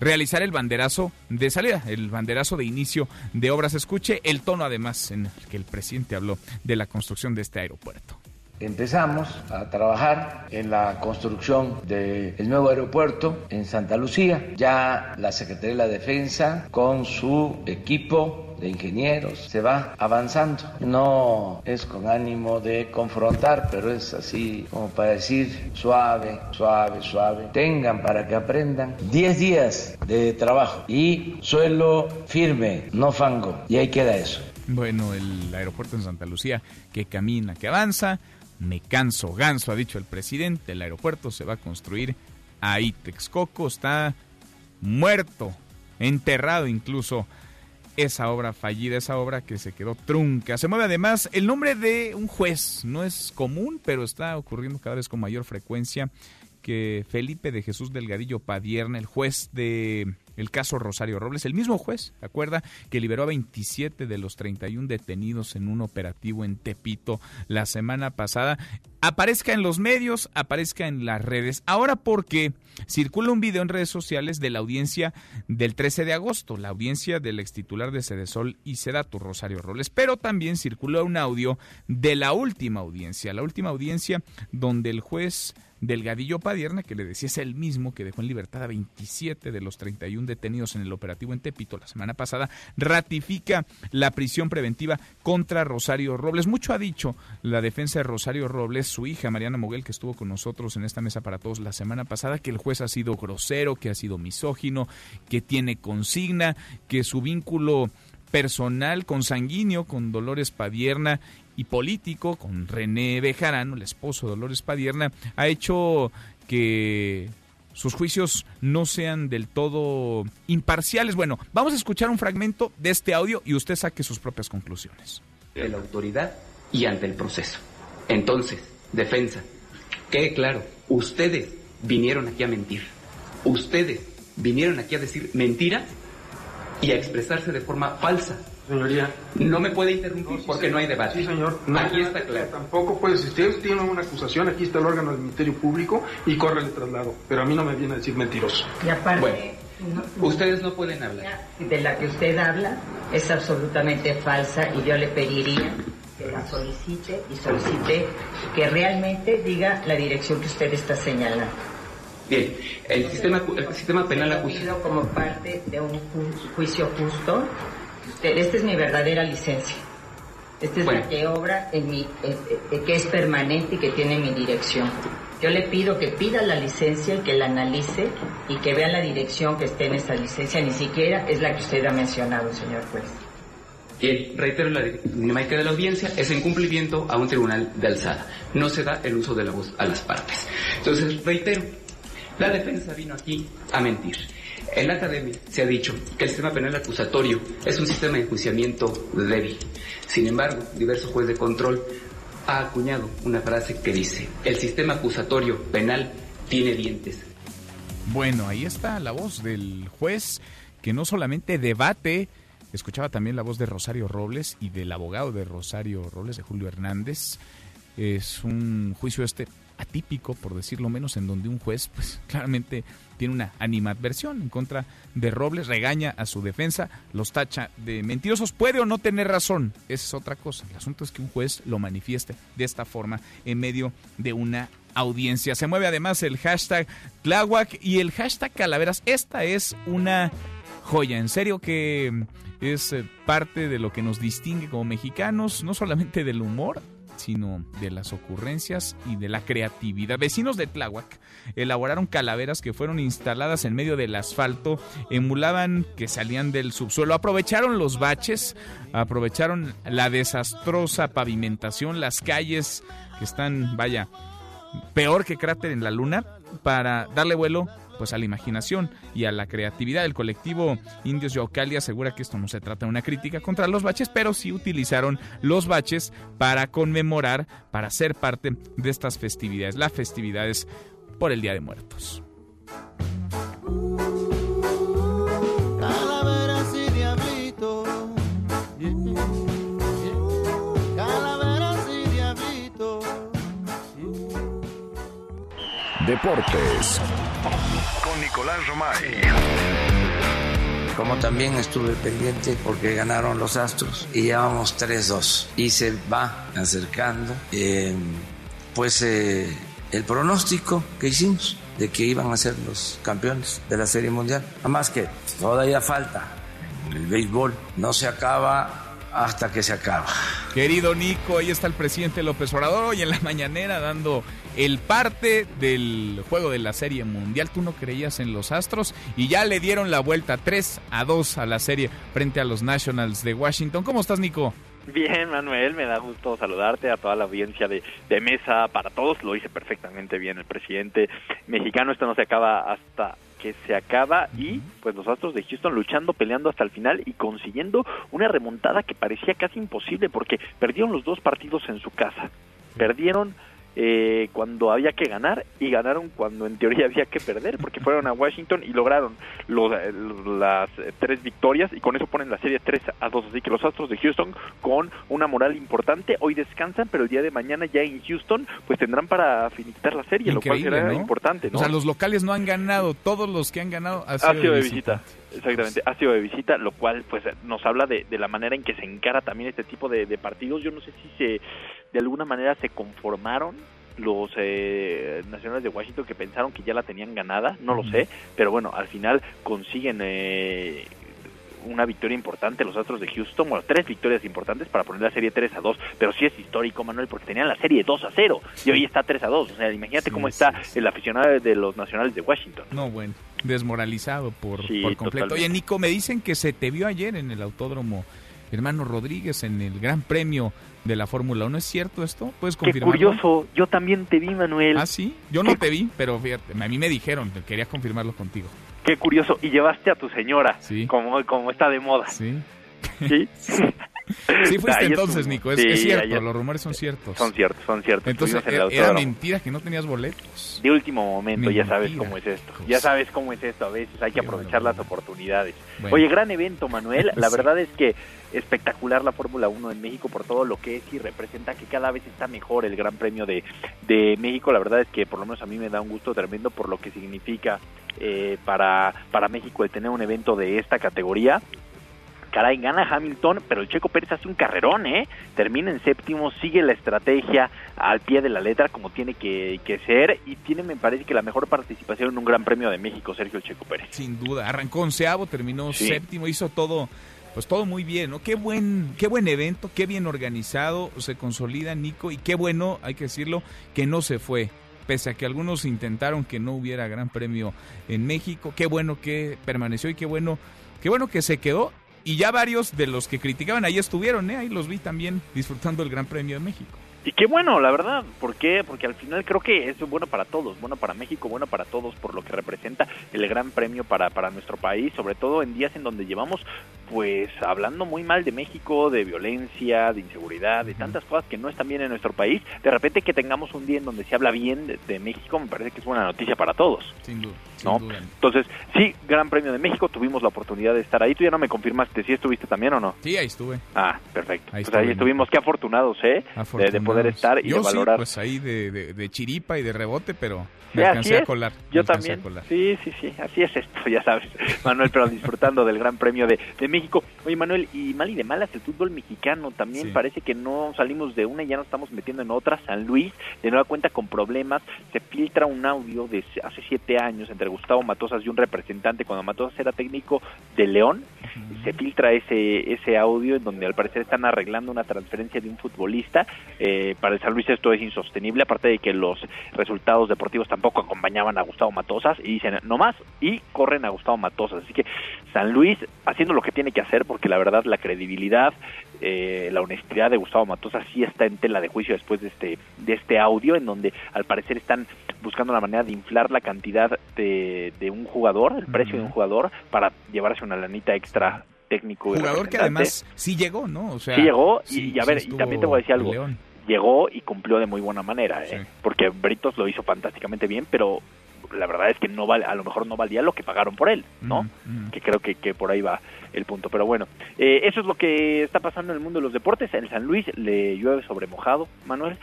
realizar el banderazo de salida, el banderazo de inicio de obras. Escuche el tono además en el que el presidente habló de la construcción de este aeropuerto. Empezamos a trabajar en la construcción del nuevo aeropuerto en Santa Lucía. Ya la Secretaría de la Defensa con su equipo de ingenieros se va avanzando. No es con ánimo de confrontar, pero es así como para decir suave, suave, suave. Tengan para que aprendan 10 días de trabajo y suelo firme, no fango. Y ahí queda eso. Bueno, el aeropuerto en Santa Lucía que camina, que avanza me canso ganso, ha dicho el presidente. El aeropuerto se va a construir ahí. Texcoco está muerto, enterrado incluso. Esa obra fallida, esa obra que se quedó trunca. Se mueve además el nombre de un juez. No es común, pero está ocurriendo cada vez con mayor frecuencia que Felipe de Jesús Delgadillo Padierna, el juez de el caso Rosario Robles. El mismo juez, acuerda? Que liberó a 27 de los 31 detenidos en un operativo en Tepito la semana pasada. Aparezca en los medios, aparezca en las redes. Ahora porque circula un video en redes sociales de la audiencia del 13 de agosto, la audiencia del ex titular de Sedesol y Sedatu, Rosario Robles. Pero también circuló un audio de la última audiencia, la última audiencia donde el juez Delgadillo Padierna, que le decía es el mismo que dejó en libertad a 27 de los 31 detenidos en el operativo en Tepito la semana pasada, ratifica la prisión preventiva contra Rosario Robles. Mucho ha dicho la defensa de Rosario Robles, su hija Mariana Moguel, que estuvo con nosotros en esta mesa para todos la semana pasada, que el juez ha sido grosero, que ha sido misógino, que tiene consigna, que su vínculo personal, consanguíneo con Dolores Padierna y político con René Bejarano, el esposo de Dolores Padierna, ha hecho que sus juicios no sean del todo imparciales. Bueno, vamos a escuchar un fragmento de este audio y usted saque sus propias conclusiones. De la autoridad y ante el proceso. Entonces, defensa, quede claro, ustedes vinieron aquí a mentir. Ustedes vinieron aquí a decir mentiras y a expresarse de forma falsa. Señoría. No me puede interrumpir porque no hay debate. Sí, señor. aquí está claro. Tampoco puede, si usted tiene una acusación, aquí está el órgano del Ministerio Público y corre el traslado. Pero a mí no me viene a decir mentiroso. Y aparte, bueno, ustedes no pueden hablar. De la que usted habla es absolutamente falsa y yo le pediría que la solicite y solicite que realmente diga la dirección que usted está señalando. Bien, el sistema, el sistema penal acusa. como parte de un juicio justo. Esta es mi verdadera licencia. Esta es la que obra en mi, eh, eh, que es permanente y que tiene mi dirección. Yo le pido que pida la licencia y que la analice y que vea la dirección que esté en esa licencia. Ni siquiera es la que usted ha mencionado, señor juez. Bien, reitero la dinámica de la audiencia, es en cumplimiento a un tribunal de alzada. No se da el uso de la voz a las partes. Entonces, reitero, la defensa vino aquí a mentir. En la academia se ha dicho que el sistema penal acusatorio es un sistema de enjuiciamiento débil. Sin embargo, diverso juez de control ha acuñado una frase que dice, el sistema acusatorio penal tiene dientes. Bueno, ahí está la voz del juez que no solamente debate, escuchaba también la voz de Rosario Robles y del abogado de Rosario Robles, de Julio Hernández. Es un juicio este atípico, por decirlo menos, en donde un juez, pues claramente tiene una animadversión en contra de Robles, regaña a su defensa, los tacha de mentirosos, puede o no tener razón, esa es otra cosa. El asunto es que un juez lo manifieste de esta forma en medio de una audiencia. Se mueve además el hashtag Tláhuac y el hashtag Calaveras. Esta es una joya, en serio que es eh, parte de lo que nos distingue como mexicanos, no solamente del humor, sino de las ocurrencias y de la creatividad. Vecinos de Tláhuac elaboraron calaveras que fueron instaladas en medio del asfalto, emulaban que salían del subsuelo, aprovecharon los baches, aprovecharon la desastrosa pavimentación, las calles que están, vaya, peor que cráter en la luna, para darle vuelo pues a la imaginación y a la creatividad. El colectivo Indios Yaucali asegura que esto no se trata de una crítica contra los baches, pero sí utilizaron los baches para conmemorar, para ser parte de estas festividades, las festividades por el Día de Muertos. Deportes Nicolás Romay. Como también estuve pendiente porque ganaron los Astros y llevamos 3-2 y se va acercando eh, pues eh, el pronóstico que hicimos de que iban a ser los campeones de la Serie Mundial. Además que todavía falta el béisbol, no se acaba hasta que se acaba. Querido Nico, ahí está el presidente López Obrador hoy en la mañanera dando el parte del juego de la Serie Mundial. Tú no creías en los Astros y ya le dieron la vuelta 3 a 2 a la serie frente a los Nationals de Washington. ¿Cómo estás, Nico? Bien, Manuel, me da gusto saludarte a toda la audiencia de, de Mesa para Todos. Lo hice perfectamente bien el presidente mexicano. Esto no se acaba hasta que se acaba y pues los Astros de Houston luchando, peleando hasta el final y consiguiendo una remontada que parecía casi imposible porque perdieron los dos partidos en su casa. Perdieron eh, cuando había que ganar y ganaron cuando en teoría había que perder porque fueron a Washington y lograron los, eh, las tres victorias y con eso ponen la serie 3 a 2 así que los Astros de Houston con una moral importante hoy descansan pero el día de mañana ya en Houston pues tendrán para finiquitar la serie lo cual será importante ¿no? o sea los locales no han ganado todos los que han ganado ha sido, de visita. Exactamente, ha sido de visita, lo cual pues nos habla de, de, la manera en que se encara también este tipo de, de partidos. Yo no sé si se de alguna manera se conformaron los eh, nacionales de Washington que pensaron que ya la tenían ganada, no lo sé, pero bueno, al final consiguen eh, una victoria importante los Astros de Houston, bueno, tres victorias importantes para poner la serie 3 a 2, pero sí es histórico, Manuel, porque tenían la serie 2 a 0 y hoy está 3 a 2, o sea, imagínate cómo está el aficionado de los nacionales de Washington. No, bueno, desmoralizado por, por completo. Oye, Nico, me dicen que se te vio ayer en el autódromo hermano Rodríguez en el Gran Premio de la Fórmula 1. ¿Es cierto esto? ¿Puedes confirmarlo? Qué curioso, yo también te vi, Manuel. ¿Ah, sí? Yo no te vi, pero fíjate, a mí me dijeron, quería confirmarlo contigo. Qué curioso, y llevaste a tu señora, sí. como, como está de moda. Sí. ¿Sí? Sí fuiste entonces, Nico, es, sí, es cierto, los rumores son ciertos. Son ciertos, son ciertos. Entonces, era, era mentira que no tenías boletos. De último momento, ya sabes cómo es esto. Ya sabes cómo es esto, a veces hay que aprovechar las oportunidades. Bueno. Oye, gran evento, Manuel. La sí. verdad es que espectacular la Fórmula 1 en México por todo lo que es y representa que cada vez está mejor el Gran Premio de, de México. La verdad es que por lo menos a mí me da un gusto tremendo por lo que significa eh, para, para México el tener un evento de esta categoría caray, gana Hamilton, pero el Checo Pérez hace un carrerón, ¿eh? Termina en séptimo, sigue la estrategia al pie de la letra como tiene que, que, ser y tiene, me parece que la mejor participación en un Gran Premio de México, Sergio Checo Pérez. Sin duda, arrancó onceavo, terminó sí. séptimo, hizo todo pues todo muy bien, ¿no? Qué buen, qué buen evento, qué bien organizado, se consolida Nico y qué bueno, hay que decirlo, que no se fue. Pese a que algunos intentaron que no hubiera gran premio en México, qué bueno que permaneció y qué bueno, qué bueno que se quedó. Y ya varios de los que criticaban ahí estuvieron, ¿eh? Ahí los vi también disfrutando el Gran Premio de México. Y qué bueno, la verdad. ¿Por qué? Porque al final creo que es bueno para todos, bueno para México, bueno para todos, por lo que representa el gran premio para, para nuestro país, sobre todo en días en donde llevamos, pues, hablando muy mal de México, de violencia, de inseguridad, de tantas cosas que no están bien en nuestro país. De repente que tengamos un día en donde se habla bien de, de México, me parece que es buena noticia para todos. Sin duda. ¿no? Sin duda. Entonces, sí, Gran Premio de México, tuvimos la oportunidad de estar ahí. Tú ya no me confirmaste, ¿sí estuviste también o no? Sí, ahí estuve. Ah, perfecto. Ahí pues ahí estuvimos, qué afortunados, ¿eh? Afortunados. De, de, poder estar y Yo de valorar. Sí, pues ahí de, de, de, chiripa y de rebote, pero me sí, alcancé a colar. Yo también. Colar. Sí, sí, sí, así es esto, ya sabes. Manuel, pero disfrutando del Gran Premio de, de, México. Oye, Manuel, y mal y de malas el fútbol mexicano también Sí. parece que no salimos de una y ya nos estamos metiendo en otra. San Luis, de nueva cuenta con problemas, se filtra un audio de hace siete años entre Gustavo Matosas y un representante cuando Matosas era técnico de León. Se filtra ese, ese audio en donde al parecer están arreglando una transferencia de un futbolista. Eh, para el San Luis esto es insostenible, aparte de que los resultados deportivos tampoco acompañaban a Gustavo Matosas y dicen no más y corren a Gustavo Matosas. Así que San Luis haciendo lo que tiene que hacer porque la verdad la credibilidad, eh, la honestidad de Gustavo Matosas sí está en tela de juicio después de este, de este audio en donde al parecer están buscando la manera de inflar la cantidad de, de un jugador, el precio uh -huh. de un jugador para llevarse una lanita extra técnico. Jugador que además sí llegó, ¿no? O sea, sí llegó y, sí, y a ver, y también te voy a decir algo. León. Llegó y cumplió de muy buena manera, ¿eh? Sí. porque Britos lo hizo fantásticamente bien, pero la verdad es que no vale, a lo mejor no valía lo que pagaron por él, ¿no? Mm, mm. Que creo que, que, por ahí va el punto. Pero bueno, eh, eso es lo que está pasando en el mundo de los deportes. En San Luis le llueve sobre mojado, Manuel.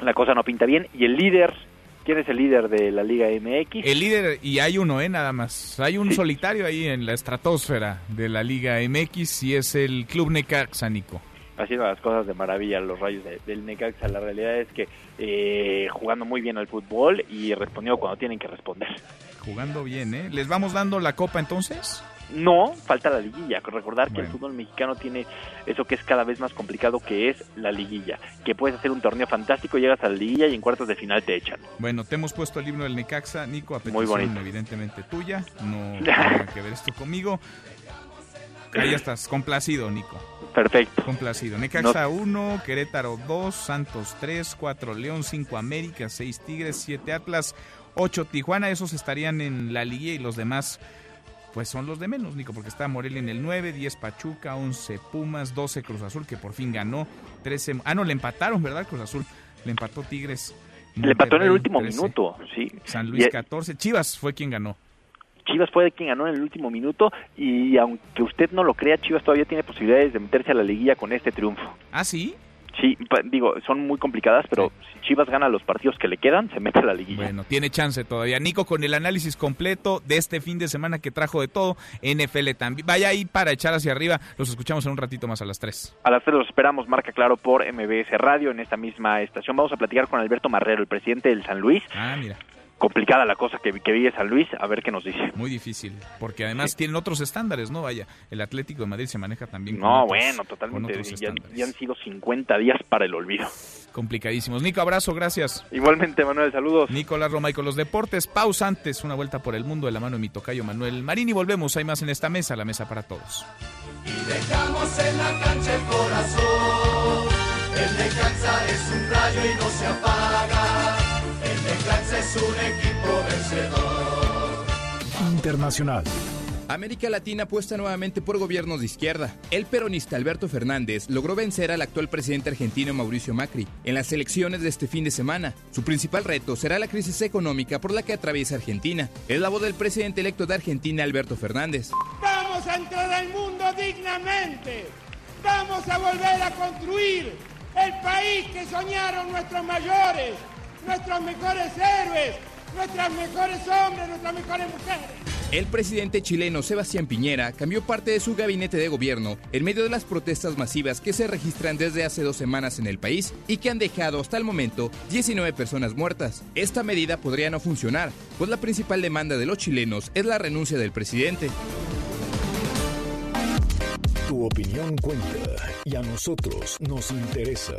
La cosa no pinta bien. Y el líder, ¿quién es el líder de la Liga MX? El líder, y hay uno, ¿eh? Nada más. Hay un Sí. solitario ahí en la estratosfera de la Liga MX y es el Club Necaxa, Nico. haciendo las cosas de maravilla los rayos de, del Necaxa. La realidad es que eh, jugando muy bien al fútbol y respondiendo cuando tienen que responder. Jugando bien, ¿eh? ¿Les vamos dando la copa entonces? No, falta la liguilla. Recordar que Bueno. el fútbol mexicano tiene eso que es cada vez más complicado, que es la liguilla. Que puedes hacer un torneo fantástico, llegas a la liguilla y en cuartos de final te echan. Bueno, te hemos puesto el himno del Necaxa, Nico, a Muy petición evidentemente tuya. No tiene que ver esto conmigo. Ahí estás, complacido, Nico. Perfecto. Complacido. Necaxa 1, Querétaro 2, Santos 3, 4 León, 5 América, 6 Tigres, 7 Atlas, 8 Tijuana. Esos estarían en la liga y los demás pues son los de menos, Nico, porque está Morelia en el 9, 10 Pachuca, 11 Pumas, 12 Cruz Azul, que por fin ganó, 13... Ah, no, le empataron, ¿verdad, Cruz Azul? Le empató Tigres. Le empató en el último 13, minuto, sí. San Luis Y- 14, Chivas fue quien ganó. Chivas fue quien ganó en el último minuto y aunque usted no lo crea, Chivas todavía tiene posibilidades de meterse a la liguilla con este triunfo. ¿Ah, sí? Sí, digo, son muy complicadas, pero si Chivas gana los partidos que le quedan, se mete a la liguilla. Bueno, tiene chance todavía. Nico, con el análisis completo de este fin de semana que trajo de todo, NFL también. Vaya ahí para echar hacia arriba. Los escuchamos en un ratito más a las 3. A las 3 los esperamos, marca claro, por MBS Radio en esta misma estación. Vamos a platicar con Alberto Marrero, el presidente del San Luis. Ah, mira complicada la cosa que, que vive San Luis, a ver qué nos dice. Muy difícil, porque además tienen otros estándares, ¿no? Vaya, el Atlético de Madrid se maneja también con No, bueno, totalmente. Ya, ya, han sido 50 días para el olvido. Complicadísimos. Nico, abrazo, gracias. Igualmente, Manuel, saludos. Nicolás Roma y con los deportes. Pausa antes, una vuelta por el mundo de la mano de mi tocayo Manuel Marín y volvemos. Hay más en esta mesa, la mesa para todos. Y dejamos en la cancha el corazón. El de es un rayo y no se apaga es un equipo vencedor. Internacional. América Latina apuesta nuevamente por gobiernos de izquierda. El peronista Alberto Fernández logró vencer al actual presidente argentino Mauricio Macri en las elecciones de este fin de semana. Su principal reto será la crisis económica por la que atraviesa Argentina. Es la voz del presidente electo de Argentina, Alberto Fernández. Vamos a entrar al mundo dignamente. Vamos a volver a construir el país que soñaron nuestros mayores nuestros mejores héroes, nuestros mejores hombres, nuestras mejores mujeres. El presidente chileno Sebastián Piñera cambió parte de su gabinete de gobierno en medio de las protestas masivas que se registran desde hace dos semanas en el país y que han dejado hasta el momento 19 personas muertas. Esta medida podría no funcionar, pues la principal demanda de los chilenos es la renuncia del presidente. Tu opinión cuenta y a nosotros nos interesa.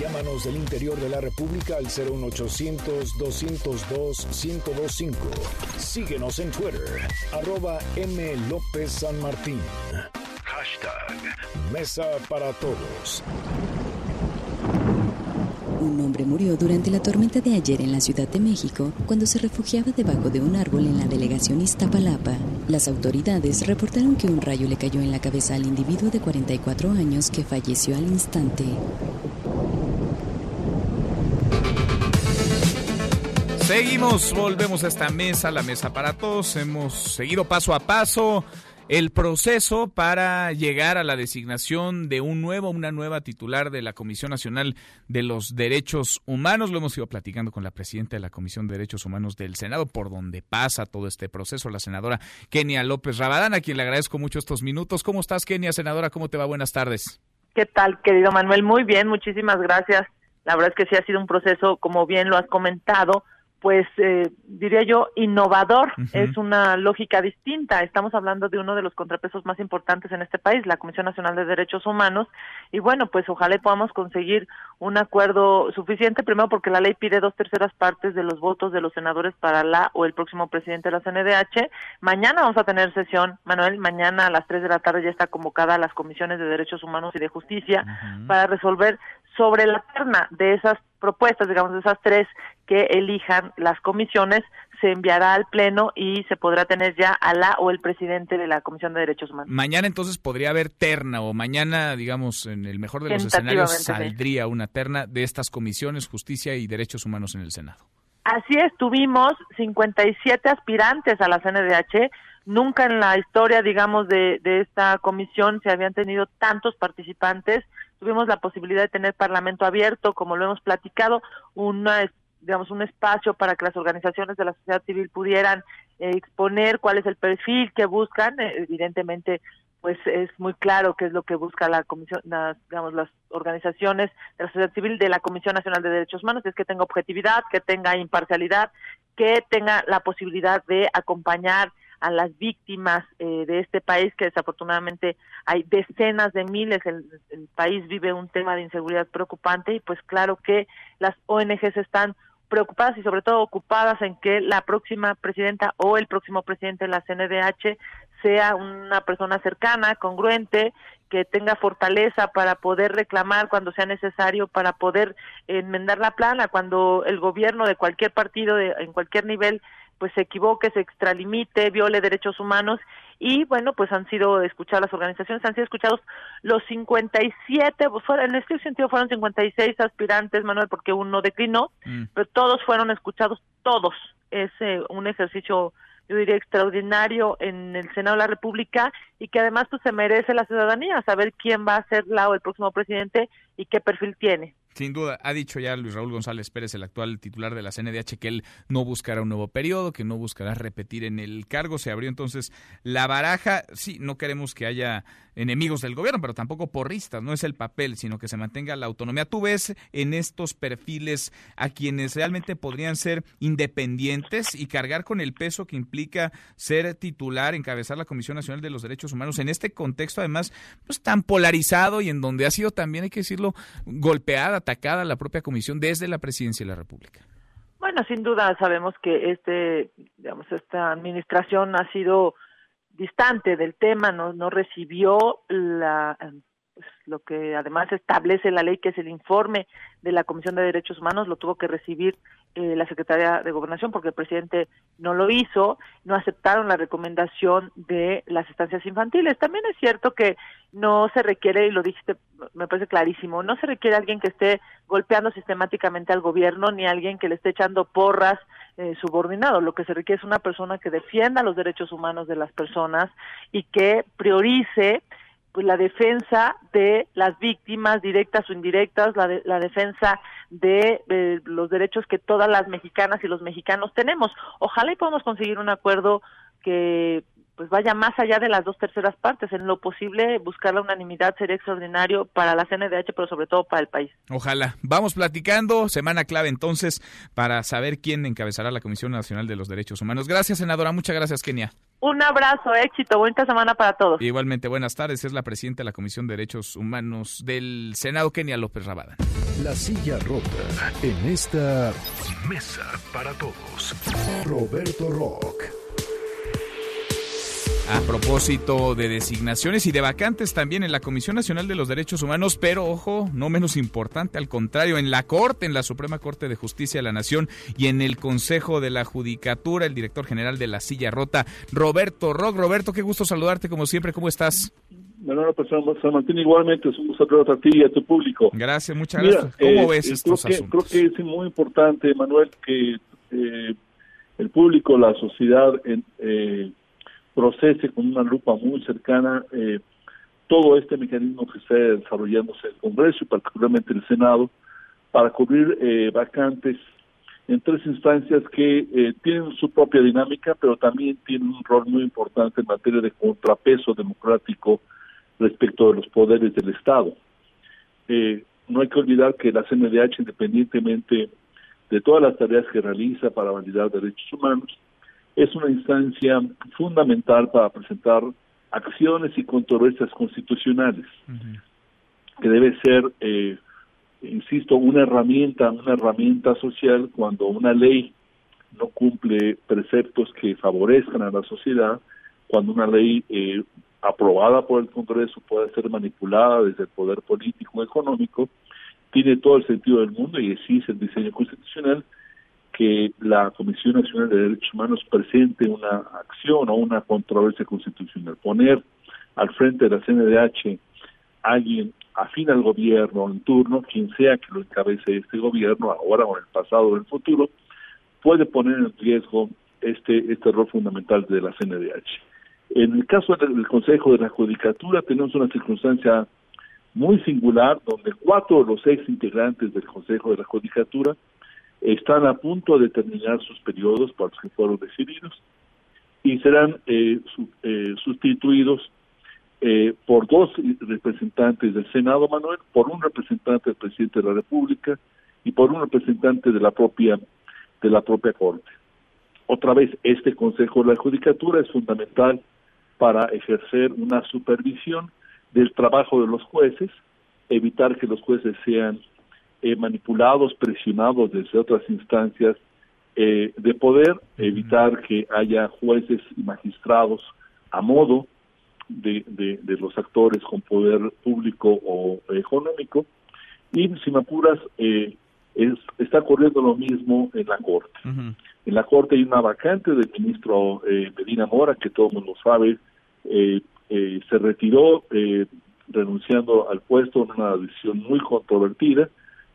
Llámanos del interior de la República al 01800-202-1025. Síguenos en Twitter, arroba M. López San Martín. Hashtag Mesa para Todos. Un hombre murió durante la tormenta de ayer en la Ciudad de México cuando se refugiaba debajo de un árbol en la delegación Iztapalapa. Las autoridades reportaron que un rayo le cayó en la cabeza al individuo de 44 años que falleció al instante. Seguimos, volvemos a esta mesa, la mesa para todos. Hemos seguido paso a paso el proceso para llegar a la designación de un nuevo, una nueva titular de la Comisión Nacional de los Derechos Humanos. Lo hemos ido platicando con la presidenta de la Comisión de Derechos Humanos del Senado, por donde pasa todo este proceso, la senadora Kenia López Rabadán, a quien le agradezco mucho estos minutos. ¿Cómo estás, Kenia, senadora? ¿Cómo te va? Buenas tardes. ¿Qué tal, querido Manuel? Muy bien, muchísimas gracias. La verdad es que sí ha sido un proceso, como bien lo has comentado, pues eh, diría yo, innovador. Es una lógica distinta. Estamos hablando de uno de los contrapesos más importantes en este país, la Comisión Nacional de Derechos Humanos. Y bueno, pues ojalá podamos conseguir un acuerdo suficiente, primero porque la ley pide dos terceras partes de los votos de los senadores para la o el próximo presidente de la CNDH. Mañana vamos a tener sesión, Manuel, mañana a las tres de la tarde ya está convocada a las comisiones de Derechos Humanos y de Justicia para resolver sobre la terna de esas propuestas, digamos, de esas tres que elijan las comisiones, se enviará al Pleno y se podrá tener ya a la o el presidente de la Comisión de Derechos Humanos. Mañana entonces podría haber terna o mañana, digamos, en el mejor de los escenarios saldría una terna de estas comisiones, justicia y derechos humanos en el Senado. Así es, tuvimos 57 aspirantes a la CNDH. Nunca en la historia, digamos, de, de esta comisión se habían tenido tantos participantes tuvimos la posibilidad de tener parlamento abierto, como lo hemos platicado, una digamos un espacio para que las organizaciones de la sociedad civil pudieran eh, exponer cuál es el perfil que buscan, eh, evidentemente pues es muy claro qué es lo que busca la comisión, digamos las organizaciones de la sociedad civil de la Comisión Nacional de Derechos Humanos, es que tenga objetividad, que tenga imparcialidad, que tenga la posibilidad de acompañar a las víctimas eh, de este país, que desafortunadamente hay decenas de miles, el, el, país vive un tema de inseguridad preocupante y pues claro que las ONGs están preocupadas y sobre todo ocupadas en que la próxima presidenta o el próximo presidente de la CNDH sea una persona cercana, congruente, que tenga fortaleza para poder reclamar cuando sea necesario, para poder enmendar la plana, cuando el gobierno de cualquier partido, de, en cualquier nivel, pues se equivoque, se extralimite, viole derechos humanos y bueno, pues han sido escuchadas las organizaciones, han sido escuchados los 57, pues en este sentido fueron 56 aspirantes, Manuel, porque uno declinó, mm. pero todos fueron escuchados, todos. Es eh, un ejercicio yo diría extraordinario en el Senado de la República y que además pues se merece la ciudadanía saber quién va a ser la o el próximo presidente y qué perfil tiene. Sin duda, ha dicho ya Luis Raúl González Pérez, el actual titular de la CNDH, que él no buscará un nuevo periodo, que no buscará repetir en el cargo. Se abrió entonces la baraja. Sí, no queremos que haya enemigos del gobierno, pero tampoco porristas, no es el papel, sino que se mantenga la autonomía. Tú ves en estos perfiles a quienes realmente podrían ser independientes y cargar con el peso que implica ser titular, encabezar la Comisión Nacional de los Derechos Humanos en este contexto además pues tan polarizado y en donde ha sido también, hay que decirlo, golpeada, atacada la propia comisión desde la presidencia de la República. Bueno, sin duda sabemos que este, digamos, esta administración ha sido distante del tema, no, no recibió la, pues, lo que además establece la ley, que es el informe de la Comisión de Derechos Humanos, lo tuvo que recibir eh, la Secretaría de Gobernación porque el presidente no lo hizo, no aceptaron la recomendación de las estancias infantiles. También es cierto que no se requiere, y lo dijiste, me parece clarísimo, no se requiere alguien que esté golpeando sistemáticamente al gobierno ni alguien que le esté echando porras eh, subordinado. Lo que se requiere es una persona que defienda los derechos humanos de las personas y que priorice pues la defensa de las víctimas directas o indirectas, la, la defensa de, los derechos que todas las mexicanas y los mexicanos tenemos. Ojalá y podamos conseguir un acuerdo que pues vaya más allá de las dos terceras partes. En lo posible, buscar la unanimidad sería extraordinario para la CNDH, pero sobre todo para el país. Ojalá. Vamos platicando. Semana clave entonces para saber quién encabezará la Comisión Nacional de los Derechos Humanos. Gracias, senadora. Muchas gracias, Kenia. Un abrazo, éxito. Buena semana para todos. Igualmente, buenas tardes. Es la presidenta de la Comisión de Derechos Humanos del Senado, Kenia López Rabada. La silla rota en esta mesa para todos. Roberto Rock. A propósito de designaciones y de vacantes también en la Comisión Nacional de los Derechos Humanos, pero ojo, no menos importante, al contrario, en la Corte, en la Suprema Corte de Justicia de la Nación y en el Consejo de la Judicatura, el director general de la Silla Rota, Roberto Rock. Roberto, qué gusto saludarte como siempre, ¿cómo estás? Bueno, pues San Martín, igualmente es un gusto a ti y a tu público. Gracias, muchas gracias. ¿Cómo eh, ves eh, estos creo que? Creo que es muy importante, Manuel, que eh, el público, la sociedad, en, eh, procese con una lupa muy cercana eh, todo este mecanismo que está desarrollándose en el Congreso y particularmente en el Senado para cubrir eh, vacantes en tres instancias que eh, tienen su propia dinámica, pero también tienen un rol muy importante en materia de contrapeso democrático respecto de los poderes del Estado. Eh, no hay que olvidar que la CNDH, independientemente de todas las tareas que realiza para validar derechos humanos, es una instancia fundamental para presentar acciones y controversias constitucionales, que debe ser, eh, insisto, una herramienta, una herramienta social cuando una ley no cumple preceptos que favorezcan a la sociedad, cuando una ley eh, aprobada por el Congreso puede ser manipulada desde el poder político económico, tiene todo el sentido del mundo y existe el diseño constitucional que la Comisión Nacional de Derechos Humanos presente una acción o una controversia constitucional. Poner al frente de la CNDH alguien afín al gobierno en turno, quien sea que lo encabece este gobierno, ahora o en el pasado o en el futuro, puede poner en riesgo este, este rol fundamental de la CNDH. En el caso del Consejo de la Judicatura tenemos una circunstancia muy singular donde cuatro de los seis integrantes del Consejo de la Judicatura están a punto de terminar sus periodos para los que fueron decididos y serán eh, su, eh, sustituidos eh, por dos representantes del Senado, Manuel, por un representante del presidente de la República y por un representante de la propia de la propia Corte. Otra vez, este Consejo de la Judicatura es fundamental para ejercer una supervisión del trabajo de los jueces, evitar que los jueces sean eh, manipulados, presionados desde otras instancias eh, de poder, evitar que haya jueces y magistrados a modo de, de, de, los actores con poder público o económico. Y si me apuras, eh, es, está ocurriendo lo mismo en la Corte. Uh -huh. En la Corte hay una vacante del ministro eh, Medina Mora, que todo el mundo sabe, eh, eh, se retiró renunciando al puesto en una decisión muy controvertida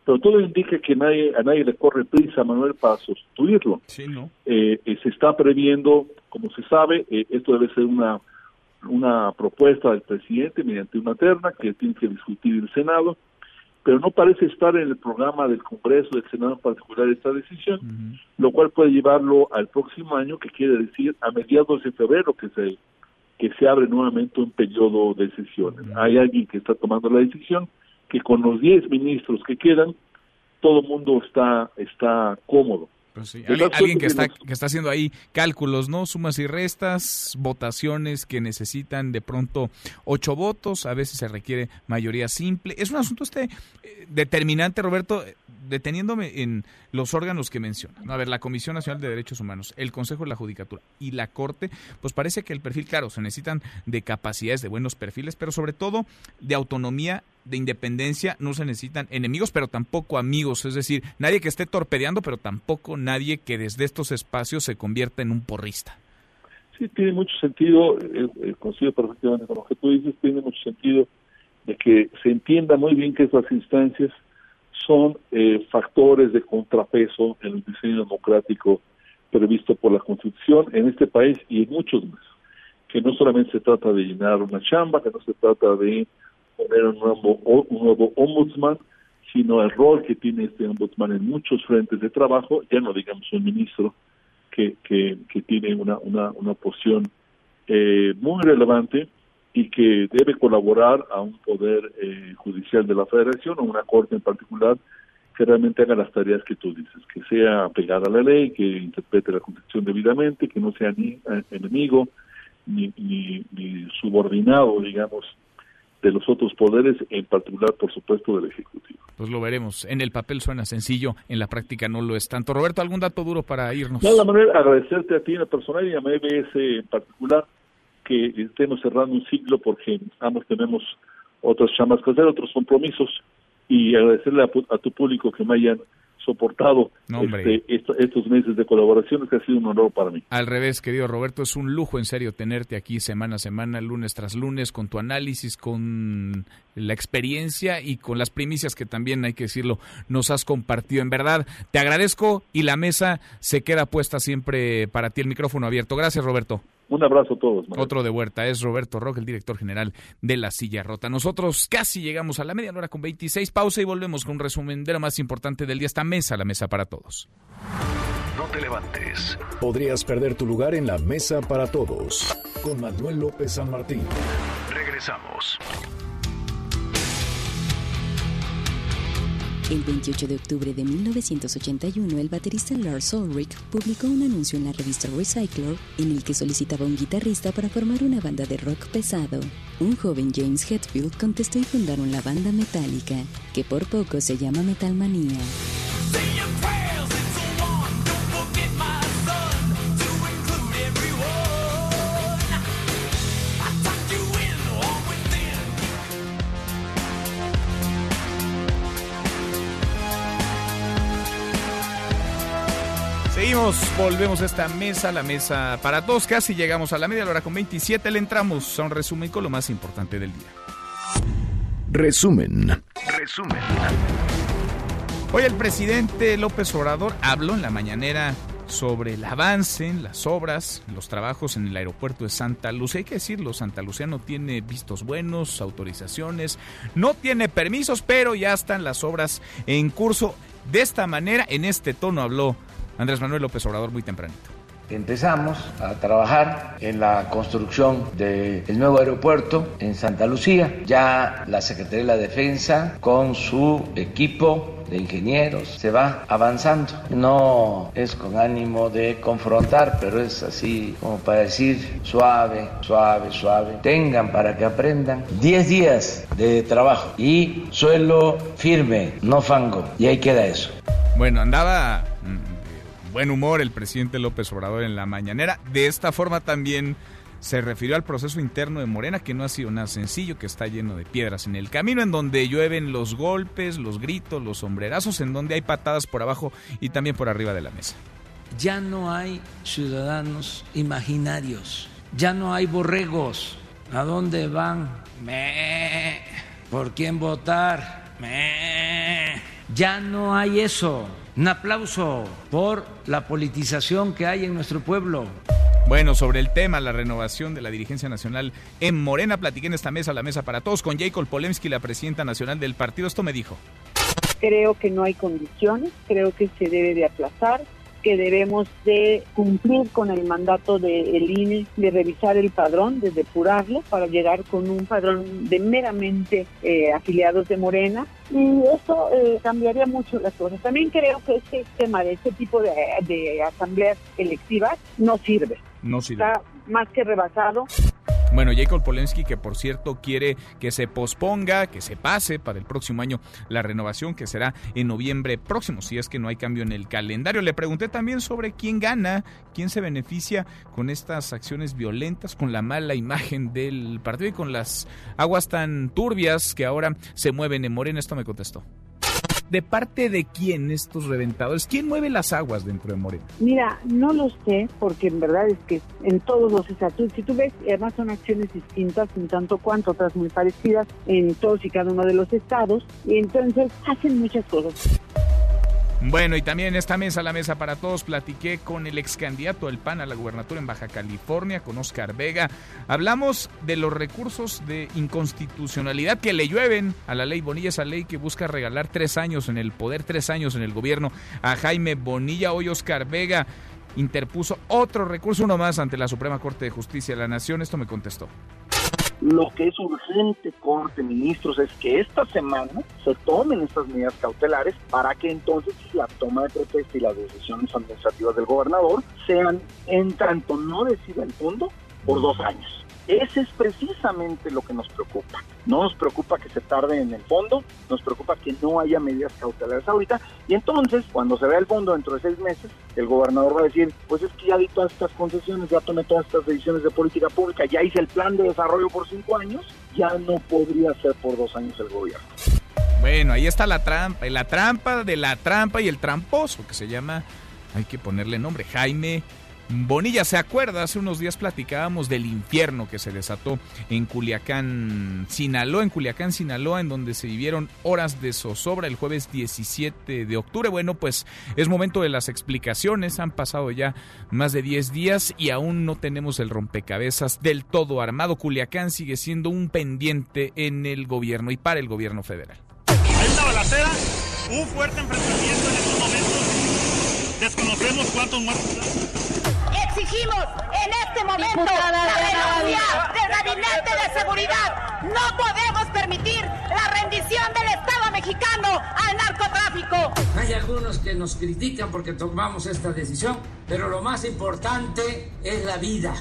pero todo indica que nadie, a nadie le corre prisa, Manuel, para sustituirlo. Sí, ¿no? Eh, eh, se está previendo, como se sabe, eh, esto debe ser una, una propuesta del presidente mediante una terna que tiene que discutir el Senado, pero no parece estar en el programa del Congreso, del Senado en particular, esta decisión, lo cual puede llevarlo al próximo año, que quiere decir a mediados de febrero que se que se abre nuevamente un periodo de sesiones. Hay alguien que está tomando la decisión que con los 10 ministros que quedan, todo el mundo está, está cómodo. Pues sí, alguien, alguien que está que está haciendo ahí cálculos, ¿no? Sumas y restas, votaciones que necesitan de pronto ocho votos, a veces se requiere mayoría simple. Es un asunto este eh, determinante, Roberto, deteniéndome en los órganos que menciona. A ver, la Comisión Nacional de Derechos Humanos, el Consejo de la Judicatura y la Corte, pues parece que el perfil, claro, se necesitan de capacidades, de buenos perfiles, pero sobre todo de autonomía de independencia no se necesitan enemigos, pero tampoco amigos. Es decir, nadie que esté torpedeando, pero tampoco nadie que desde estos espacios se convierta en un porrista. Sí, tiene mucho sentido, eh, eh, coincido perfectamente con lo que tú dices, tiene mucho sentido de que se entienda muy bien que esas instancias son eh, factores de contrapeso en el diseño democrático previsto por la Constitución en este país y en muchos más. Que no solamente se trata de llenar una chamba, que no se trata de poner un nuevo, un nuevo ombudsman, sino el rol que tiene este ombudsman en muchos frentes de trabajo, ya no digamos un ministro que, que, que tiene una, una, una posición eh, muy relevante y que debe colaborar a un poder eh, judicial de la federación o una corte en particular que realmente haga las tareas que tú dices, que sea apegada a la ley, que interprete la constitución debidamente, que no sea ni eh, enemigo ni, ni, ni subordinado, digamos, de los otros poderes, en particular, por supuesto, del Ejecutivo. Pues lo veremos. En el papel suena sencillo, en la práctica no lo es tanto. Roberto, ¿algún dato duro para irnos? De la manera, agradecerte a ti en la personal y a MBS en particular que estemos cerrando un ciclo porque ambos tenemos otras chamas que hacer, otros compromisos y agradecerle a, a tu público que me hayan soportado este, estos meses de colaboración, que ha sido un honor para mí. Al revés, querido Roberto, es un lujo en serio tenerte aquí semana a semana, lunes tras lunes, con tu análisis, con la experiencia y con las primicias que también, hay que decirlo, nos has compartido. En verdad, te agradezco y la mesa se queda puesta siempre para ti, el micrófono abierto. Gracias, Roberto. Un abrazo a todos. Otro de vuelta es Roberto Roque, el director general de La Silla Rota. Nosotros casi llegamos a la media hora con 26. Pausa y volvemos con un resumen de lo más importante del día. Esta mesa, la mesa para todos. No te levantes. Podrías perder tu lugar en la mesa para todos. Con Manuel López San Martín. Regresamos. El 28 de octubre de 1981, el baterista Lars Ulrich publicó un anuncio en la revista Recycler en el que solicitaba un guitarrista para formar una banda de rock pesado. Un joven James Hetfield contestó y fundaron la banda Metallica, que por poco se llama Metalmanía. Seguimos, volvemos a esta mesa, la mesa para todos. Casi llegamos a la media hora con 27. Le entramos a un resumen con lo más importante del día. Resumen. Resumen. Hoy el presidente López Obrador habló en la mañanera sobre el avance en las obras, los trabajos en el aeropuerto de Santa Lucía. Hay que decirlo, Santa Lucía no tiene vistos buenos, autorizaciones, no tiene permisos, pero ya están las obras en curso. De esta manera, en este tono habló Andrés Manuel López Obrador muy tempranito. Empezamos a trabajar en la construcción del nuevo aeropuerto en Santa Lucía. Ya la Secretaría de la Defensa con su equipo de ingenieros se va avanzando. No es con ánimo de confrontar, pero es así como para decir suave, suave, suave. Tengan para que aprendan 10 días de trabajo y suelo firme, no fango. Y ahí queda eso. Bueno, andaba buen humor el presidente López Obrador en la mañanera. De esta forma también se refirió al proceso interno de Morena, que no ha sido nada sencillo, que está lleno de piedras en el camino, en donde llueven los golpes, los gritos, los sombrerazos, en donde hay patadas por abajo y también por arriba de la mesa. Ya no hay ciudadanos imaginarios, ya no hay borregos. ¿A dónde van? ¿Por quién votar? Ya no hay eso. Un aplauso por la politización que hay en nuestro pueblo. Bueno, sobre el tema, la renovación de la dirigencia nacional en Morena, platiqué en esta mesa, la mesa para todos, con Jacob Polemski, la presidenta nacional del partido. Esto me dijo. Creo que no hay condiciones, creo que se debe de aplazar, que debemos de cumplir con el mandato del INE de revisar el padrón, de depurarlo para llegar con un padrón de meramente eh, afiliados de Morena y eso eh, cambiaría mucho las cosas. También creo que este tema de este tipo de, de asambleas electivas no sirve. No sirve. Está más que rebasado. Bueno, Jacob Polensky, que por cierto quiere que se posponga, que se pase para el próximo año la renovación, que será en noviembre próximo, si es que no hay cambio en el calendario. Le pregunté también sobre quién gana, quién se beneficia con estas acciones violentas, con la mala imagen del partido y con las aguas tan turbias que ahora se mueven en Morena. Esto me contestó. ¿De parte de quién estos reventadores? ¿Quién mueve las aguas dentro de Morena? Mira, no lo sé, porque en verdad es que en todos los estatutos, si tú ves, además son acciones distintas, un tanto cuanto, otras muy parecidas en todos y cada uno de los estados, y entonces hacen muchas cosas. Bueno, y también esta mesa, la mesa para todos, platiqué con el ex candidato del PAN a la gubernatura en Baja California, con Oscar Vega. Hablamos de los recursos de inconstitucionalidad que le llueven a la ley Bonilla, esa ley que busca regalar tres años en el poder, tres años en el gobierno a Jaime Bonilla. Hoy Oscar Vega interpuso otro recurso, uno más, ante la Suprema Corte de Justicia de la Nación. Esto me contestó. Lo que es urgente, Corte, ministros, es que esta semana se tomen estas medidas cautelares para que entonces la toma de protesta y las decisiones administrativas del gobernador sean, en tanto no decida el fondo, por dos años. Ese es precisamente lo que nos preocupa. No nos preocupa que se tarde en el fondo, nos preocupa que no haya medidas cautelares ahorita. Y entonces, cuando se vea el fondo dentro de seis meses, el gobernador va a decir, pues es que ya di todas estas concesiones, ya tomé todas estas decisiones de política pública, ya hice el plan de desarrollo por cinco años, ya no podría ser por dos años el gobierno. Bueno, ahí está la trampa, la trampa de la trampa y el tramposo, que se llama, hay que ponerle nombre, Jaime Bonilla, ¿se acuerda? Hace unos días platicábamos del infierno que se desató en Culiacán, Sinaloa, en Culiacán, Sinaloa, en donde se vivieron horas de zozobra el jueves 17 de octubre. Bueno, pues es momento de las explicaciones. Han pasado ya más de 10 días y aún no tenemos el rompecabezas del todo armado. Culiacán sigue siendo un pendiente en el gobierno y para el gobierno federal. Un fuerte enfrentamiento en estos momentos. Desconocemos cuántos muertos exigimos en este momento la renuncia del Gabinete de Seguridad. No podemos permitir la rendición del Estado mexicano al narcotráfico. Hay algunos que nos critican porque tomamos esta decisión, pero lo más importante es la vida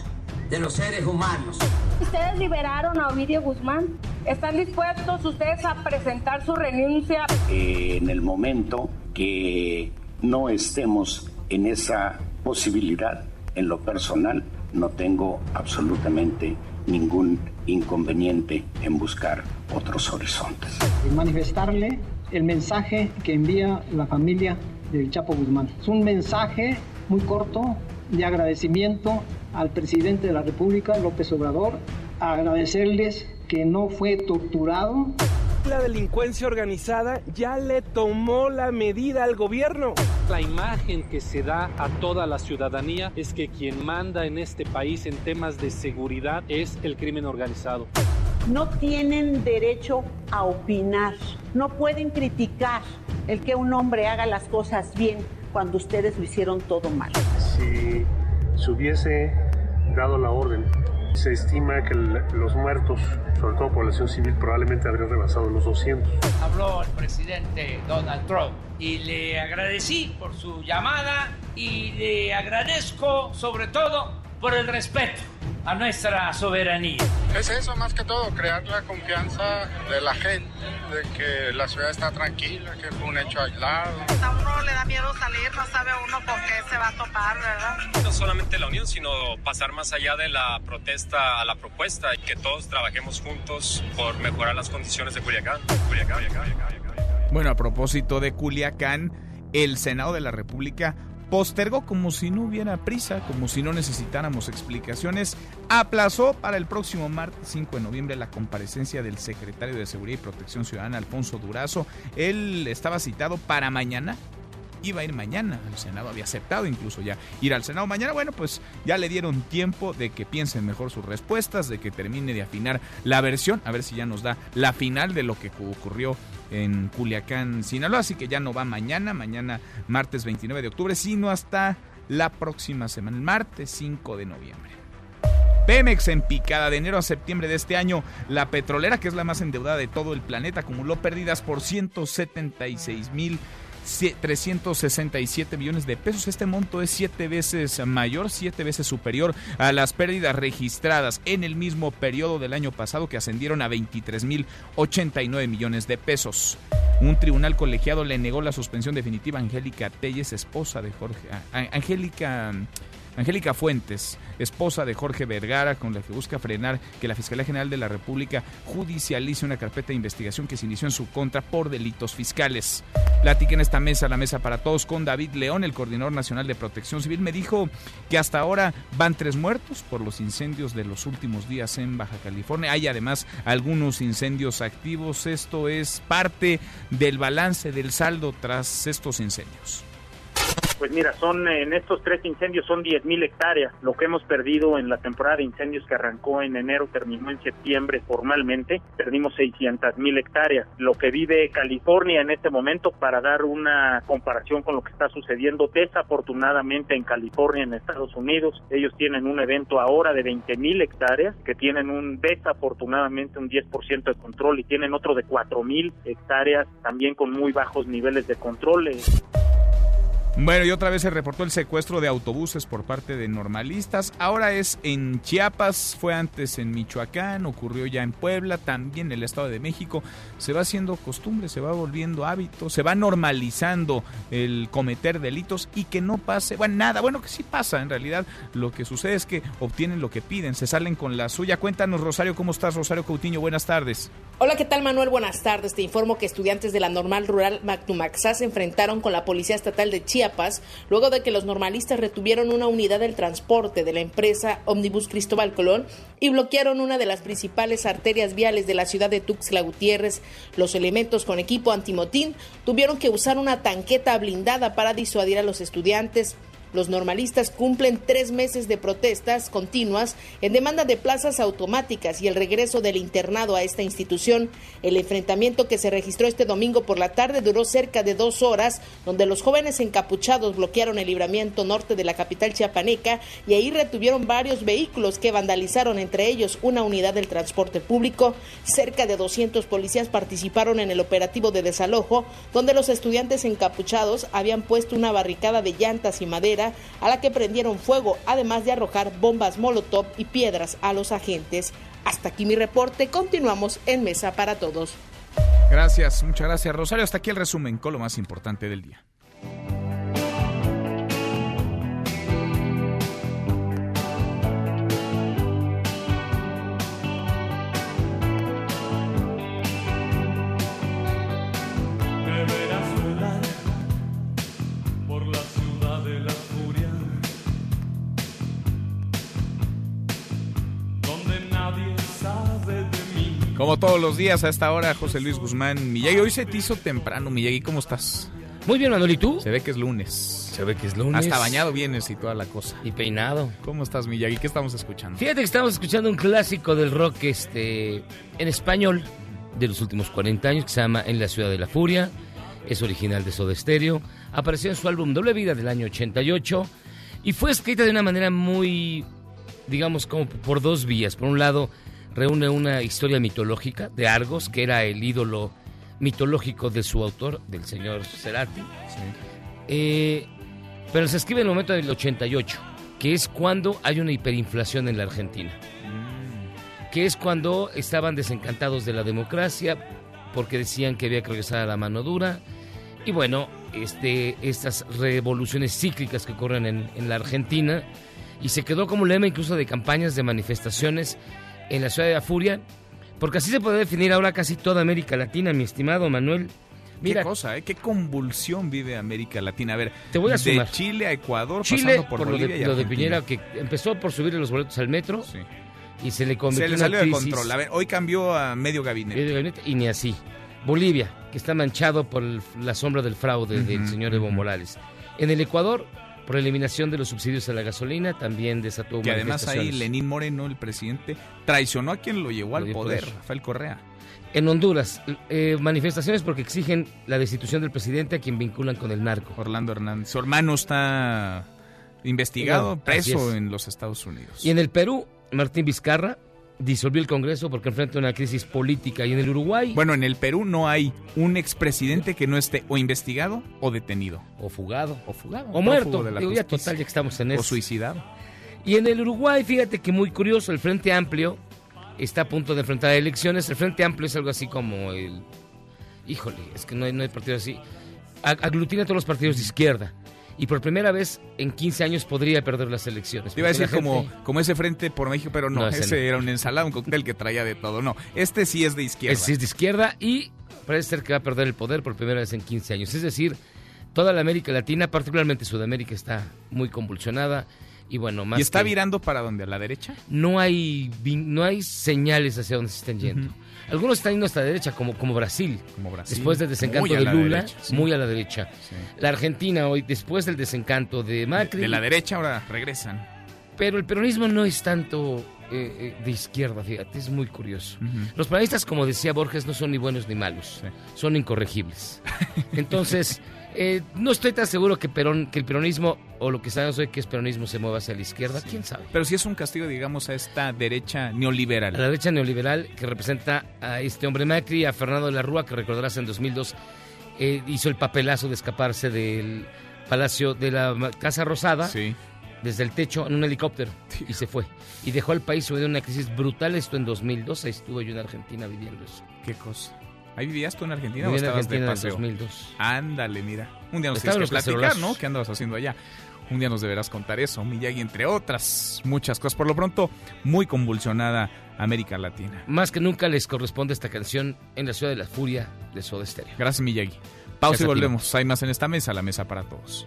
de los seres humanos. Ustedes liberaron a Ovidio Guzmán. ¿Están dispuestos ustedes a presentar su renuncia? Eh, en el momento que no estemos en esa posibilidad, en lo personal no tengo absolutamente ningún inconveniente en buscar otros horizontes. Manifestarle el mensaje que envía la familia del Chapo Guzmán. Es un mensaje muy corto de agradecimiento al presidente de la República, López Obrador, agradecerles que no fue torturado. La delincuencia organizada ya le tomó la medida al gobierno. La imagen que se da a toda la ciudadanía es que quien manda en este país en temas de seguridad es el crimen organizado. No tienen derecho a opinar, no pueden criticar el que un hombre haga las cosas bien cuando ustedes lo hicieron todo mal. Si se hubiese dado la orden se estima que los muertos, sobre todo población civil, probablemente habrían rebasado los 200. Habló el presidente Donald Trump y le agradecí por su llamada y le agradezco sobre todo por el respeto a nuestra soberanía. Es eso más que todo, crear la confianza de la gente, de que la ciudad está tranquila, que fue un hecho aislado. A uno le da miedo salir, no sabe uno con qué se va a topar, ¿verdad? No solamente la unión, sino pasar más allá de la protesta a la propuesta y que todos trabajemos juntos por mejorar las condiciones de Culiacán. Culiacán, Culiacán, Culiacán. Bueno, a propósito de Culiacán, el Senado de la República postergó como si no hubiera prisa, como si no necesitáramos explicaciones, aplazó para el próximo martes 5 de noviembre la comparecencia del secretario de Seguridad y Protección Ciudadana, Alfonso Durazo. Él estaba citado para mañana, iba a ir mañana al Senado, había aceptado incluso ya ir al Senado mañana. Bueno, pues ya le dieron tiempo de que piensen mejor sus respuestas, de que termine de afinar la versión, a ver si ya nos da la final de lo que ocurrió en Culiacán, Sinaloa. Así que ya no va mañana, mañana martes 29 de octubre, sino hasta la próxima semana, el martes 5 de noviembre. Pemex en picada de enero a septiembre de este año, la petrolera, que es la más endeudada de todo el planeta, acumuló pérdidas por 176 mil 367 millones de pesos. Este monto es siete veces mayor, siete veces superior a las pérdidas registradas en el mismo periodo del año pasado que ascendieron a 23 mil 89 millones de pesos. Un tribunal colegiado le negó la suspensión definitiva a Angélica Telles, esposa de Jorge. Angélica Angélica Fuentes, esposa de Jorge Vergara, con la que busca frenar que la Fiscalía General de la República judicialice una carpeta de investigación que se inició en su contra por delitos fiscales. Platiqué en esta mesa, la mesa para todos, con David León, el coordinador nacional de protección civil. Me dijo que hasta ahora van tres muertos por los incendios de los últimos días en Baja California. Hay además algunos incendios activos. Esto es parte del balance del saldo tras estos incendios. Pues mira, son en estos tres incendios son 10.000 hectáreas. Lo que hemos perdido en la temporada de incendios que arrancó en enero, terminó en septiembre formalmente, perdimos 600.000 hectáreas. Lo que vive California en este momento, para dar una comparación con lo que está sucediendo desafortunadamente en California, en Estados Unidos, ellos tienen un evento ahora de 20.000 hectáreas que tienen un desafortunadamente un 10% de control y tienen otro de 4.000 hectáreas también con muy bajos niveles de control. Bueno, y otra vez se reportó el secuestro de autobuses por parte de normalistas. Ahora es en Chiapas, fue antes en Michoacán, ocurrió ya en Puebla, también en el Estado de México. Se va haciendo costumbre, se va volviendo hábito, se va normalizando el cometer delitos y que no pase, bueno, nada, bueno, que sí pasa en realidad. Lo que sucede es que obtienen lo que piden, se salen con la suya. Cuéntanos, Rosario, ¿cómo estás, Rosario Coutinho? Buenas tardes. Hola, ¿qué tal, Manuel? Buenas tardes. Te informo que estudiantes de la normal rural Mactumaxá se enfrentaron con la Policía Estatal de Chiapas luego de que los normalistas retuvieron una unidad del transporte de la empresa Omnibus Cristóbal Colón y bloquearon una de las principales arterias viales de la ciudad de Tuxtla Gutiérrez. Los elementos con equipo antimotín tuvieron que usar una tanqueta blindada para disuadir a los estudiantes. Los normalistas cumplen tres meses de protestas continuas en demanda de plazas automáticas y el regreso del internado a esta institución. El enfrentamiento que se registró este domingo por la tarde duró cerca de dos horas, donde los jóvenes encapuchados bloquearon el libramiento norte de la capital chiapaneca y ahí retuvieron varios vehículos que vandalizaron, entre ellos una unidad del transporte público. Cerca de 200 policías participaron en el operativo de desalojo, donde los estudiantes encapuchados habían puesto una barricada de llantas y madera a la que prendieron fuego, además de arrojar bombas molotov y piedras a los agentes. Hasta aquí mi reporte, continuamos en Mesa para Todos. Gracias, muchas gracias Rosario. Hasta aquí el resumen con lo más importante del día. Como todos los días a esta hora, José Luis Guzmán Miyagi. Hoy se te hizo temprano, Miyagi. ¿Cómo estás? Muy bien, Manuel. ¿Y tú? Se ve que es lunes. Se ve que es lunes. Hasta bañado vienes y toda la cosa. Y peinado. ¿Cómo estás, Miyagi? ¿Qué estamos escuchando? Fíjate que estamos escuchando un clásico del rock este, en español de los últimos 40 años que se llama En la ciudad de la furia. Es original de Soda Stereo. Apareció en su álbum Doble Vida del año 88 y fue escrita de una manera muy, digamos, como por dos vías. Por un lado, reúne una historia mitológica de Argos, que era el ídolo mitológico de su autor, del señor Cerati. Eh, pero se escribe en el momento del 88, que es cuando hay una hiperinflación en la Argentina. Mm. Que es cuando estaban desencantados de la democracia, porque decían que había que regresar a la mano dura. Y bueno, este, estas revoluciones cíclicas que ocurren en, en la Argentina. Y se quedó como lema incluso de campañas de manifestaciones en la ciudad de la furia, porque así se puede definir ahora casi toda América Latina, mi estimado Manuel. Mira, qué cosa, ¿eh? qué convulsión vive América Latina. A ver, te voy a de Chile a Ecuador, Chile, pasando por, Bolivia lo de, y lo de Piñera, que empezó por subir los boletos al metro y se le convirtió se le salió de control. A ver, hoy cambió a medio gabinete. Medio gabinete y ni así. Bolivia, que está manchado por la sombra del fraude del señor Evo Morales. En el Ecuador, por eliminación de los subsidios a la gasolina, también desató Que además ahí Lenín Moreno, el presidente, traicionó a quien lo llevó al poder, Rafael Correa. En Honduras, eh, manifestaciones porque exigen la destitución del presidente a quien vinculan con el narco. Orlando Hernández. Su hermano está investigado, preso en los Estados Unidos. Y en el Perú, Martín Vizcarra disolvió el Congreso porque enfrenta una crisis política. Y en el Uruguay. Bueno, en el Perú no hay un expresidente que no esté o investigado o detenido. O fugado. O fugado. O muerto. Digo, ya total, ya que estamos en eso. O suicidado. Y en el Uruguay, fíjate que muy curioso, el Frente Amplio está a punto de enfrentar elecciones. El Frente Amplio es algo así como el... Híjole, es que no hay, no hay partido así. Aglutina a todos los partidos de izquierda. Y por primera vez en 15 años podría perder las elecciones. iba a decir como, como ese Frente por México, pero no, ese era un ensalada, un cóctel que traía de todo. No, este sí es de izquierda. Este sí es de izquierda y parece ser que va a perder el poder por primera vez en 15 años. Es decir, toda la América Latina, particularmente Sudamérica, está muy convulsionada y bueno, más ¿Y está virando para dónde? ¿A la derecha? No hay, no hay señales hacia dónde se están yendo. Algunos están yendo hasta la derecha, como, como Brasil. Como Brasil. Después del desencanto de Lula, muy a la derecha. La Argentina hoy, después del desencanto de Macri. De, la derecha ahora regresan. Pero el peronismo no es tanto eh, eh, de izquierda, fíjate, es muy curioso. Los peronistas, como decía Borges, no son ni buenos ni malos, son incorregibles. Entonces, eh, no estoy tan seguro que, Perón, que el peronismo, o lo que sabemos hoy que es peronismo, se mueva hacia la izquierda. ¿Quién sabe? Pero si es un castigo, digamos, a esta derecha neoliberal. A la derecha neoliberal que representa a este hombre Macri, a Fernando de la Rúa, que recordarás en 2002 eh, hizo el papelazo de escaparse del Palacio de la Casa Rosada. Desde el techo en un helicóptero y se fue. Y dejó al país subido en una crisis brutal. Esto en 2002. Ahí estuvo yo en Argentina viviendo eso. ¿Qué cosa? ¿Ahí vivías tú en Argentina o estabas Argentina de paseo? En 2002. Ándale, mira. Un día nos tienes que platicar, ¿no? ¿Qué andabas haciendo allá? Un día nos deberás contar eso, Miyagi, entre otras muchas cosas. Por lo pronto, muy convulsionada América Latina. Más que nunca les corresponde esta canción en la ciudad de la furia de Soda Stereo. Gracias, Miyagi. Pausa y volvemos. Hay más en esta mesa, la mesa para todos.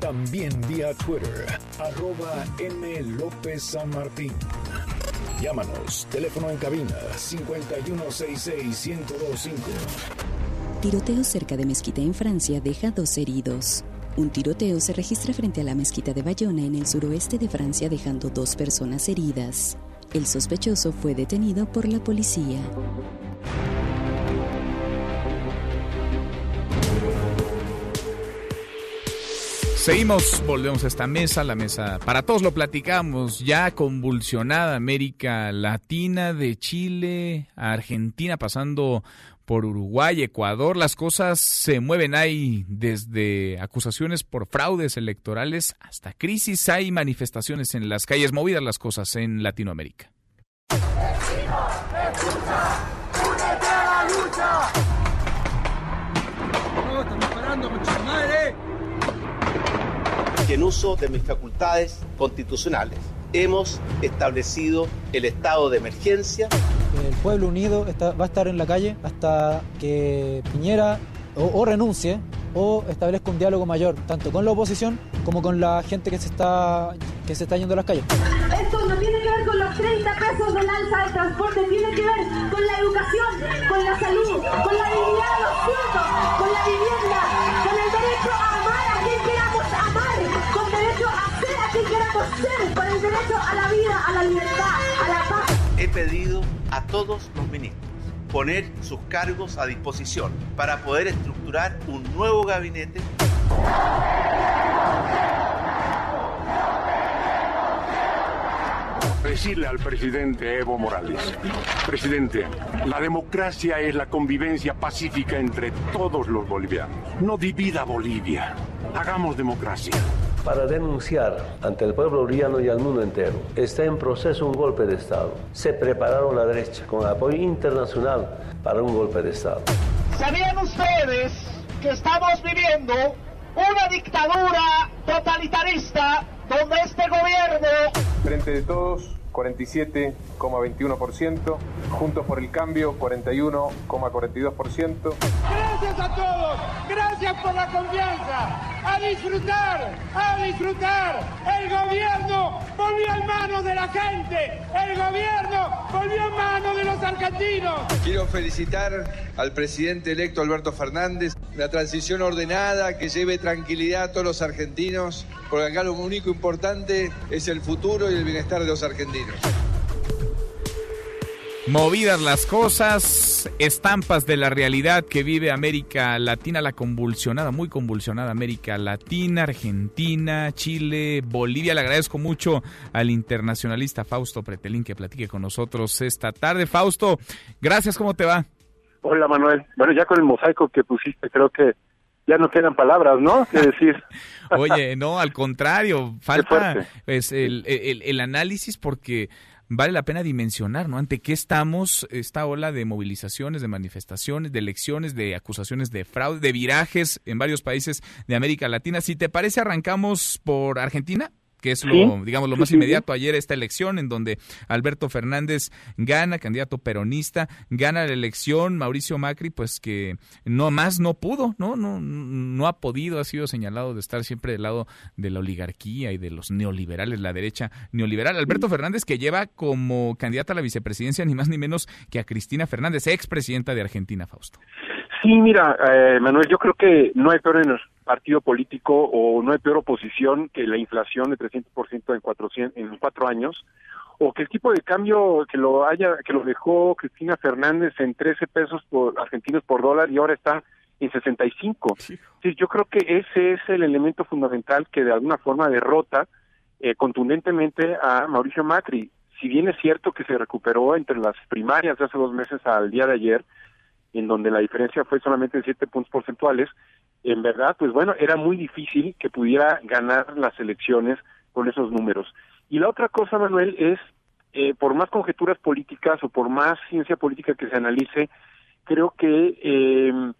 También vía Twitter, arroba M. López San Martín. Llámanos, teléfono en cabina 5166-1025. Tiroteo cerca de mezquita en Francia deja dos heridos. Un tiroteo se registra frente a la mezquita de Bayona en el suroeste de Francia dejando dos personas heridas. El sospechoso fue detenido por la policía. Seguimos, volvemos a esta mesa, la mesa para todos lo platicamos, ya convulsionada América Latina, de Chile a Argentina, pasando por Uruguay, Ecuador, las cosas se mueven ahí desde acusaciones por fraudes electorales hasta crisis, hay manifestaciones en las calles, movidas las cosas en Latinoamérica. En uso de mis facultades constitucionales hemos establecido el estado de emergencia. El pueblo unido va a estar en la calle hasta que Piñera o, renuncie o establezca un diálogo mayor, tanto con la oposición como con la gente que se está, que se está yendo a las calles. Esto no tiene que ver con los 30 pesos del alza de transporte, tiene que ver con la educación, con la salud, con la dignidad de los sueldos, con la vivienda, el derecho a la vida, a la libertad, a la paz. He pedido a todos los ministros poner sus cargos a disposición para poder estructurar un nuevo gabinete. decirle al presidente Evo Morales, presidente, la democracia es la convivencia pacífica entre todos los bolivianos. No divida Bolivia. Hagamos democracia. Para denunciar ante el pueblo boliviano y al mundo entero, está en proceso un golpe de Estado. Se prepararon la derecha con apoyo internacional para un golpe de Estado. ¿Sabían ustedes que estamos viviendo una dictadura totalitarista donde este gobierno... Frente de todos, 47,21%, Juntos por el Cambio 41,42%. Gracias a todos, gracias por la confianza. A disfrutar, a disfrutar. El gobierno volvió en manos de la gente, el gobierno volvió en manos de los argentinos. Quiero felicitar al presidente electo Alberto Fernández, una transición ordenada que lleve tranquilidad a todos los argentinos, porque acá lo único importante es el futuro y el bienestar de los argentinos. Movidas las cosas, estampas de la realidad que vive América Latina, la convulsionada, muy convulsionada América Latina, Argentina, Chile, Bolivia. Le agradezco mucho al internacionalista Fausto Pretelín que platique con nosotros esta tarde. Fausto, gracias, ¿cómo te va? Hola Manuel. Bueno, ya con el mosaico que pusiste, creo que ya no quedan palabras, ¿no? ¿Qué decir? Oye, no, al contrario, falta pues, el, el, el análisis porque vale la pena dimensionar, ¿no? Ante qué estamos esta ola de movilizaciones, de manifestaciones, de elecciones, de acusaciones de fraude, de virajes en varios países de América Latina. Si te parece, arrancamos por Argentina que es lo, digamos, lo más inmediato. Ayer esta elección en donde Alberto Fernández gana, candidato peronista, gana la elección, Mauricio Macri, pues que no más no pudo, ¿no? No, no ha podido, ha sido señalado de estar siempre del lado de la oligarquía y de los neoliberales, la derecha neoliberal. Alberto Fernández que lleva como candidata a la vicepresidencia ni más ni menos que a Cristina Fernández, expresidenta de Argentina, Fausto. Sí, mira, eh, Manuel, yo creo que no hay peor en el partido político o no hay peor oposición que la inflación de 300% en, 400, en cuatro años o que el tipo de cambio que lo haya que lo dejó Cristina Fernández en 13 pesos por argentinos por dólar y ahora está en 65. Sí. sí yo creo que ese es el elemento fundamental que de alguna forma derrota eh, contundentemente a Mauricio Macri. Si bien es cierto que se recuperó entre las primarias de hace dos meses al día de ayer, en donde la diferencia fue solamente de siete puntos porcentuales, en verdad, pues bueno, era muy difícil que pudiera ganar las elecciones con esos números. Y la otra cosa, Manuel, es, eh, por más conjeturas políticas o por más ciencia política que se analice, creo que eh,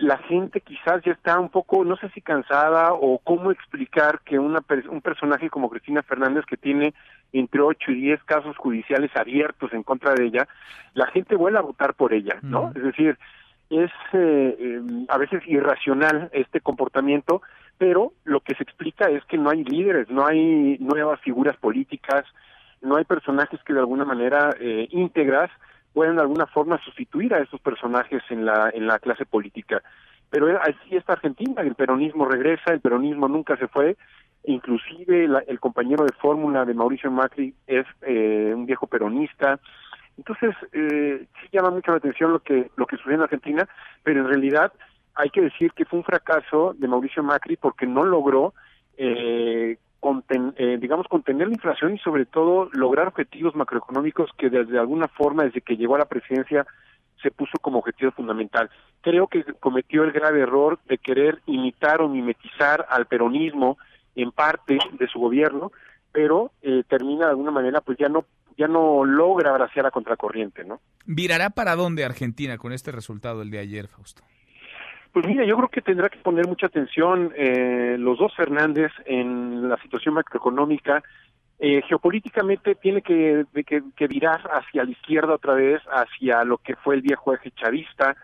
la gente quizás ya está un poco, no sé si cansada o cómo explicar que una, un personaje como Cristina Fernández que tiene entre 8 y 10 casos judiciales abiertos en contra de ella, la gente vuelve a votar por ella, ¿no? Es decir, es eh, em, a veces irracional este comportamiento, pero lo que se explica es que no hay líderes, no hay nuevas figuras políticas, no hay personajes que de alguna manera eh, íntegras pueden de alguna forma sustituir a esos personajes en la en la clase política. Pero así está Argentina, el peronismo regresa, el peronismo nunca se fue, inclusive el compañero de fórmula de Mauricio Macri es eh, un viejo peronista. Entonces, eh, sí llama mucho la atención lo que, lo que sucede en Argentina, pero en realidad hay que decir que fue un fracaso de Mauricio Macri porque no logró eh, eh, digamos, contener la inflación y sobre todo lograr objetivos macroeconómicos que desde alguna forma, desde que llegó a la presidencia, se puso como objetivo fundamental. Creo que cometió el grave error de querer imitar o mimetizar al peronismo en parte de su gobierno, pero eh, termina de alguna manera, pues ya no ya no logra abraciar a contracorriente, ¿no? ¿Virará para dónde Argentina con este resultado el de ayer, Fausto? Pues mira, yo creo que tendrá que poner mucha atención eh, los dos Fernández en la situación macroeconómica. Eh, geopolíticamente tiene que, que, que, virar hacia la izquierda otra vez, hacia lo que fue el viejo eje chavista,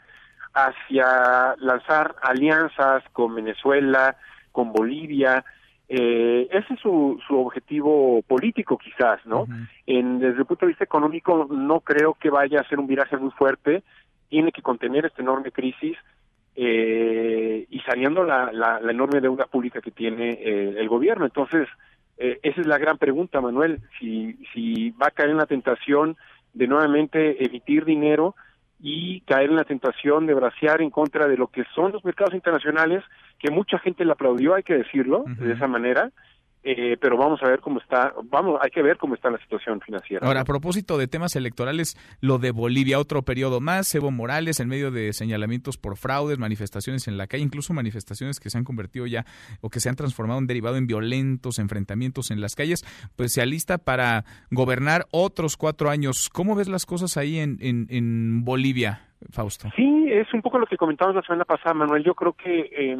hacia lanzar alianzas con Venezuela, con Bolivia. Eh, ese es su, su objetivo político quizás, ¿no? en, desde el punto de vista económico no creo que vaya a ser un viraje muy fuerte, tiene que contener esta enorme crisis, eh, y saneando la, la, enorme deuda pública que tiene eh, el gobierno. Entonces, eh, esa es la gran pregunta, Manuel, si, si va a caer en la tentación de nuevamente emitir dinero y caer en la tentación de bracear en contra de lo que son los mercados internacionales, que mucha gente le aplaudió, hay que decirlo, de esa manera, eh, pero vamos a ver cómo está, vamos, hay que ver cómo está la situación financiera. Ahora, a propósito de temas electorales, lo de Bolivia, otro periodo más, Evo Morales, en medio de señalamientos por fraudes, manifestaciones en la calle, incluso manifestaciones que se han convertido ya o que se han transformado en derivado en violentos enfrentamientos en las calles, pues se alista para gobernar otros cuatro años. ¿Cómo ves las cosas ahí en, en, en Bolivia, Fausto? Sí, es un poco lo que comentamos la semana pasada, Manuel. Yo creo que... Eh,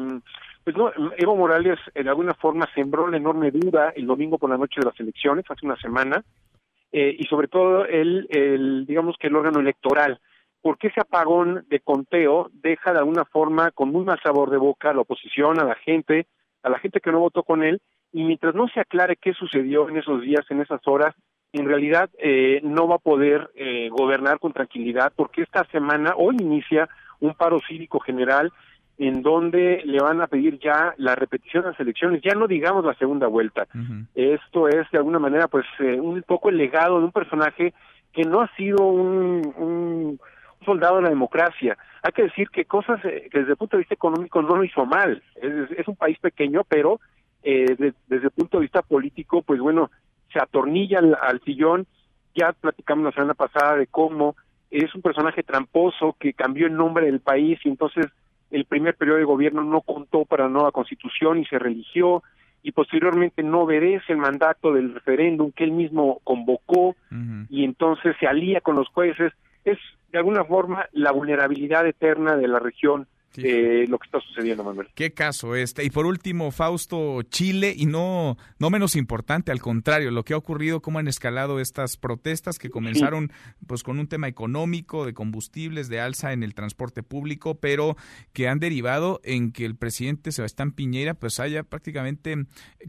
pues no, Evo Morales de alguna forma sembró la enorme duda el domingo por la noche de las elecciones, hace una semana, eh, y sobre todo el, el, digamos que el órgano electoral. Porque ese apagón de conteo deja de alguna forma con muy mal sabor de boca a la oposición, a la gente, a la gente que no votó con él, y mientras no se aclare qué sucedió en esos días, en esas horas, en realidad eh, no va a poder eh, gobernar con tranquilidad, porque esta semana, hoy inicia un paro cívico general en donde le van a pedir ya la repetición de las elecciones, ya no digamos la segunda vuelta. Esto es de alguna manera pues eh, un poco el legado de un personaje que no ha sido un, un, soldado de la democracia. Hay que decir que cosas eh, que desde el punto de vista económico no lo hizo mal. Es, es un país pequeño, pero eh, de, desde el punto de vista político, pues bueno, se atornilla al, al sillón. Ya platicamos la semana pasada de cómo es un personaje tramposo que cambió el nombre del país y entonces el primer periodo de gobierno no contó para la nueva constitución y se religió y posteriormente no obedece el mandato del referéndum que él mismo convocó y entonces se alía con los jueces. Es de alguna forma la vulnerabilidad eterna de la región eh, lo que está sucediendo, Manuel. Qué caso este. Y por último, Fausto, Chile, y no, no menos importante, al contrario, lo que ha ocurrido, cómo han escalado estas protestas que comenzaron pues con un tema económico, de combustibles, de alza en el transporte público, pero que han derivado en que el presidente Sebastián Piñera pues haya prácticamente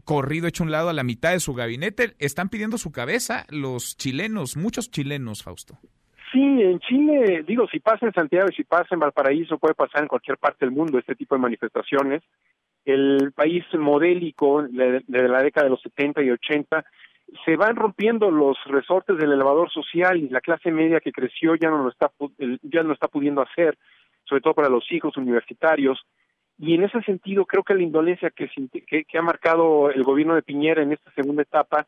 corrido, hecho un lado a la mitad de su gabinete. Están pidiendo su cabeza los chilenos, muchos chilenos, Fausto. Sí, en Chile, digo, si pasa en Santiago y si pasa en Valparaíso, puede pasar en cualquier parte del mundo este tipo de manifestaciones. El país modélico de, la década de los 70 y 80 se van rompiendo los resortes del elevador social y la clase media que creció ya no lo está ya no está pudiendo hacer, sobre todo para los hijos universitarios. Y en ese sentido creo que la indolencia que, que, que ha marcado el gobierno de Piñera en esta segunda etapa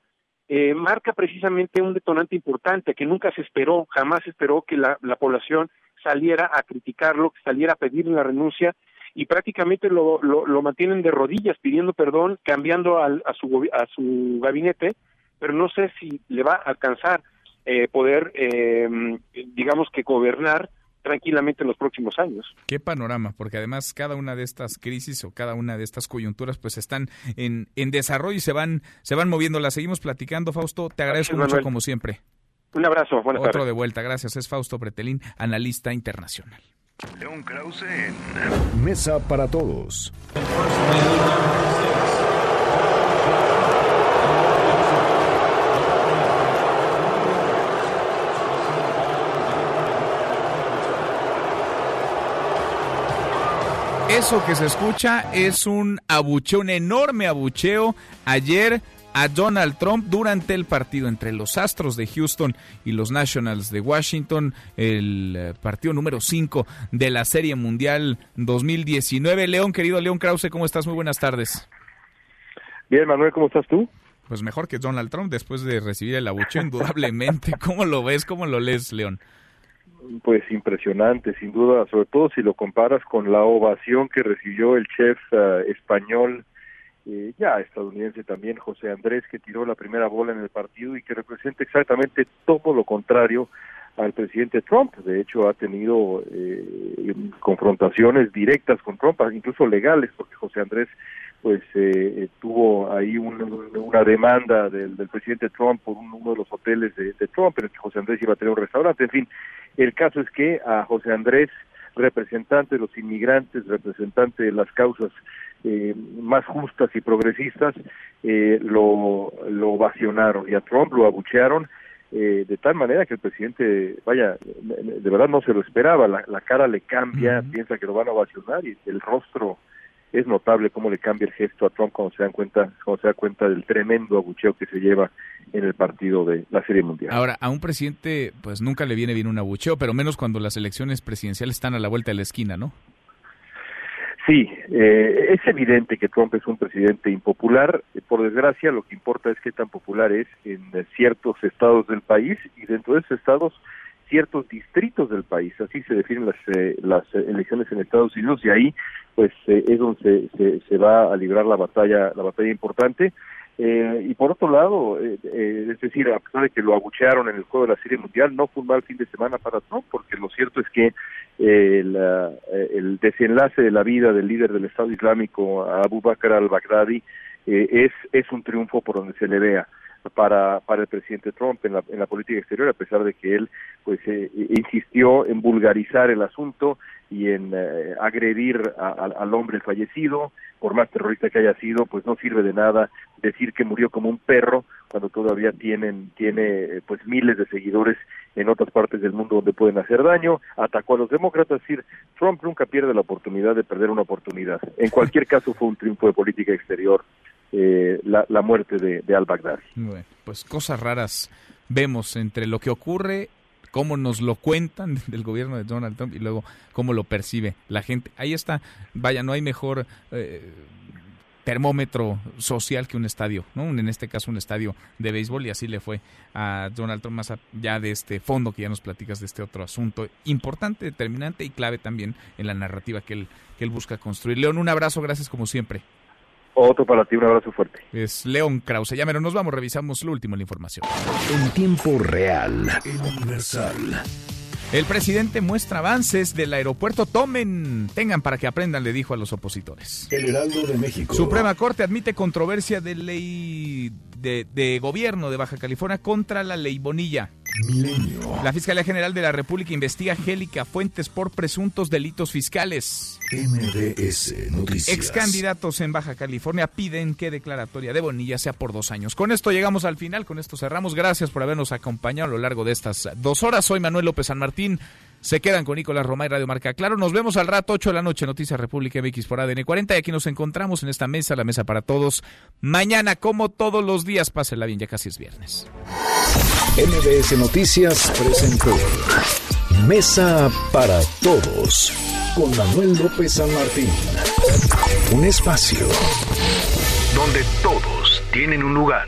eh, marca precisamente un detonante importante que nunca se esperó, jamás esperó que la, la población saliera a criticarlo, que saliera a pedirle la renuncia y prácticamente lo, lo, lo mantienen de rodillas pidiendo perdón, cambiando al, a, su, a su gabinete, pero no sé si le va a alcanzar eh, poder, eh, digamos que gobernar tranquilamente en los próximos años. Qué panorama, porque además cada una de estas crisis o cada una de estas coyunturas pues están en, en desarrollo y se van se van moviendo. La seguimos platicando, Fausto. Te agradezco Gracias, mucho Manuel. como siempre. Un abrazo, buenas Otro tardes. de vuelta, gracias. Es Fausto Pretelín, analista internacional. León Krause en Mesa para Todos. Eso que se escucha es un abucheo, un enorme abucheo ayer a Donald Trump durante el partido entre los Astros de Houston y los Nationals de Washington, el eh, partido número 5 de la Serie Mundial 2019. León, querido León Krause, ¿cómo estás? Muy buenas tardes. Bien, Manuel, ¿cómo estás tú? Pues mejor que Donald Trump después de recibir el abucheo, indudablemente. ¿Cómo lo ves? ¿Cómo lo lees, León? Pues impresionante, sin duda, sobre todo si lo comparas con la ovación que recibió el chef uh, español, eh, ya estadounidense también, José Andrés, que tiró la primera bola en el partido y que representa exactamente todo lo contrario al presidente Trump. De hecho, ha tenido eh, confrontaciones directas con Trump, incluso legales, porque José Andrés pues eh, tuvo ahí un, una demanda del, del, presidente Trump por un, uno de los hoteles de, de, Trump que José Andrés iba a tener un restaurante. En fin, el caso es que a José Andrés, representante de los inmigrantes, representante de las causas eh, más justas y progresistas, eh, lo, lo ovacionaron y a Trump lo abuchearon eh, de tal manera que el presidente, vaya, de verdad no se lo esperaba, la, la cara le cambia, uh -huh. piensa que lo van a ovacionar y el rostro es notable cómo le cambia el gesto a Trump cuando se dan cuenta, cuando se da cuenta del tremendo abucheo que se lleva en el partido de la Serie Mundial. Ahora, a un presidente pues nunca le viene bien un abucheo, pero menos cuando las elecciones presidenciales están a la vuelta de la esquina, ¿no? Sí, eh, es evidente que Trump es un presidente impopular. Por desgracia, lo que importa es qué tan popular es en ciertos estados del país y dentro de esos estados ciertos distritos del país. Así se definen las, eh, las elecciones en Estados Unidos y ahí, pues, eh, es donde se, se, va a librar la batalla, la batalla importante. Eh, y por otro lado, eh, eh, es decir, a pesar de que lo abuchearon en el juego de la Serie Mundial, no fue un mal fin de semana para Trump, porque lo cierto es que el desenlace de la vida del líder del Estado Islámico, Abu Bakr al-Baghdadi, es, es un triunfo por donde se le vea para, para el presidente Trump en la, en la política exterior, a pesar de que él pues insistió en vulgarizar el asunto y en agredir al hombre fallecido, por más terrorista que haya sido, pues no sirve de nada decir que murió como un perro cuando todavía tienen tiene pues miles de seguidores en otras partes del mundo donde pueden hacer daño, atacó a los demócratas, es decir, Trump nunca pierde la oportunidad de perder una oportunidad. En cualquier caso fue un triunfo de política exterior eh, la, la, muerte de, al-Baghdadi. Pues cosas raras vemos entre lo que ocurre cómo nos lo cuentan del gobierno de Donald Trump y luego cómo lo percibe la gente. Ahí está, vaya, no hay mejor eh, termómetro social que un estadio, ¿no? En este caso un estadio de béisbol y así le fue a Donald Trump más allá de este fondo que ya nos platicas de este otro asunto importante, determinante y clave también en la narrativa que él, que él busca construir. León, un abrazo, gracias como siempre. Otro para ti, un abrazo fuerte. Es León Krause. Ya pero nos vamos, revisamos lo último en la información. En tiempo real, universal. El presidente muestra avances del aeropuerto. Tomen, tengan para que aprendan, le dijo a los opositores. El Heraldo de México. Suprema Corte admite controversia de ley de, de gobierno de Baja California contra la ley Bonilla. Milenio. La Fiscalía General de la República investiga a Angélica Fuentes por presuntos delitos fiscales. MDS Noticias. Ex candidatos en Baja California piden que declaratoria de Bonilla sea por dos años. Con esto llegamos al final, con esto cerramos. Gracias por habernos acompañado a lo largo de estas dos horas. Soy Manuel López San Martín. Se quedan con Nicolás Romay, Radio Marca Claro. Nos vemos al rato, 8 de la noche, Noticias República MX por ADN 40. Y aquí nos encontramos en esta mesa, la mesa para todos. Mañana, como todos los días, pásenla bien, ya casi es viernes. MBS Noticias presentó Mesa para Todos con Manuel López San Martín. Un espacio donde todos tienen un lugar.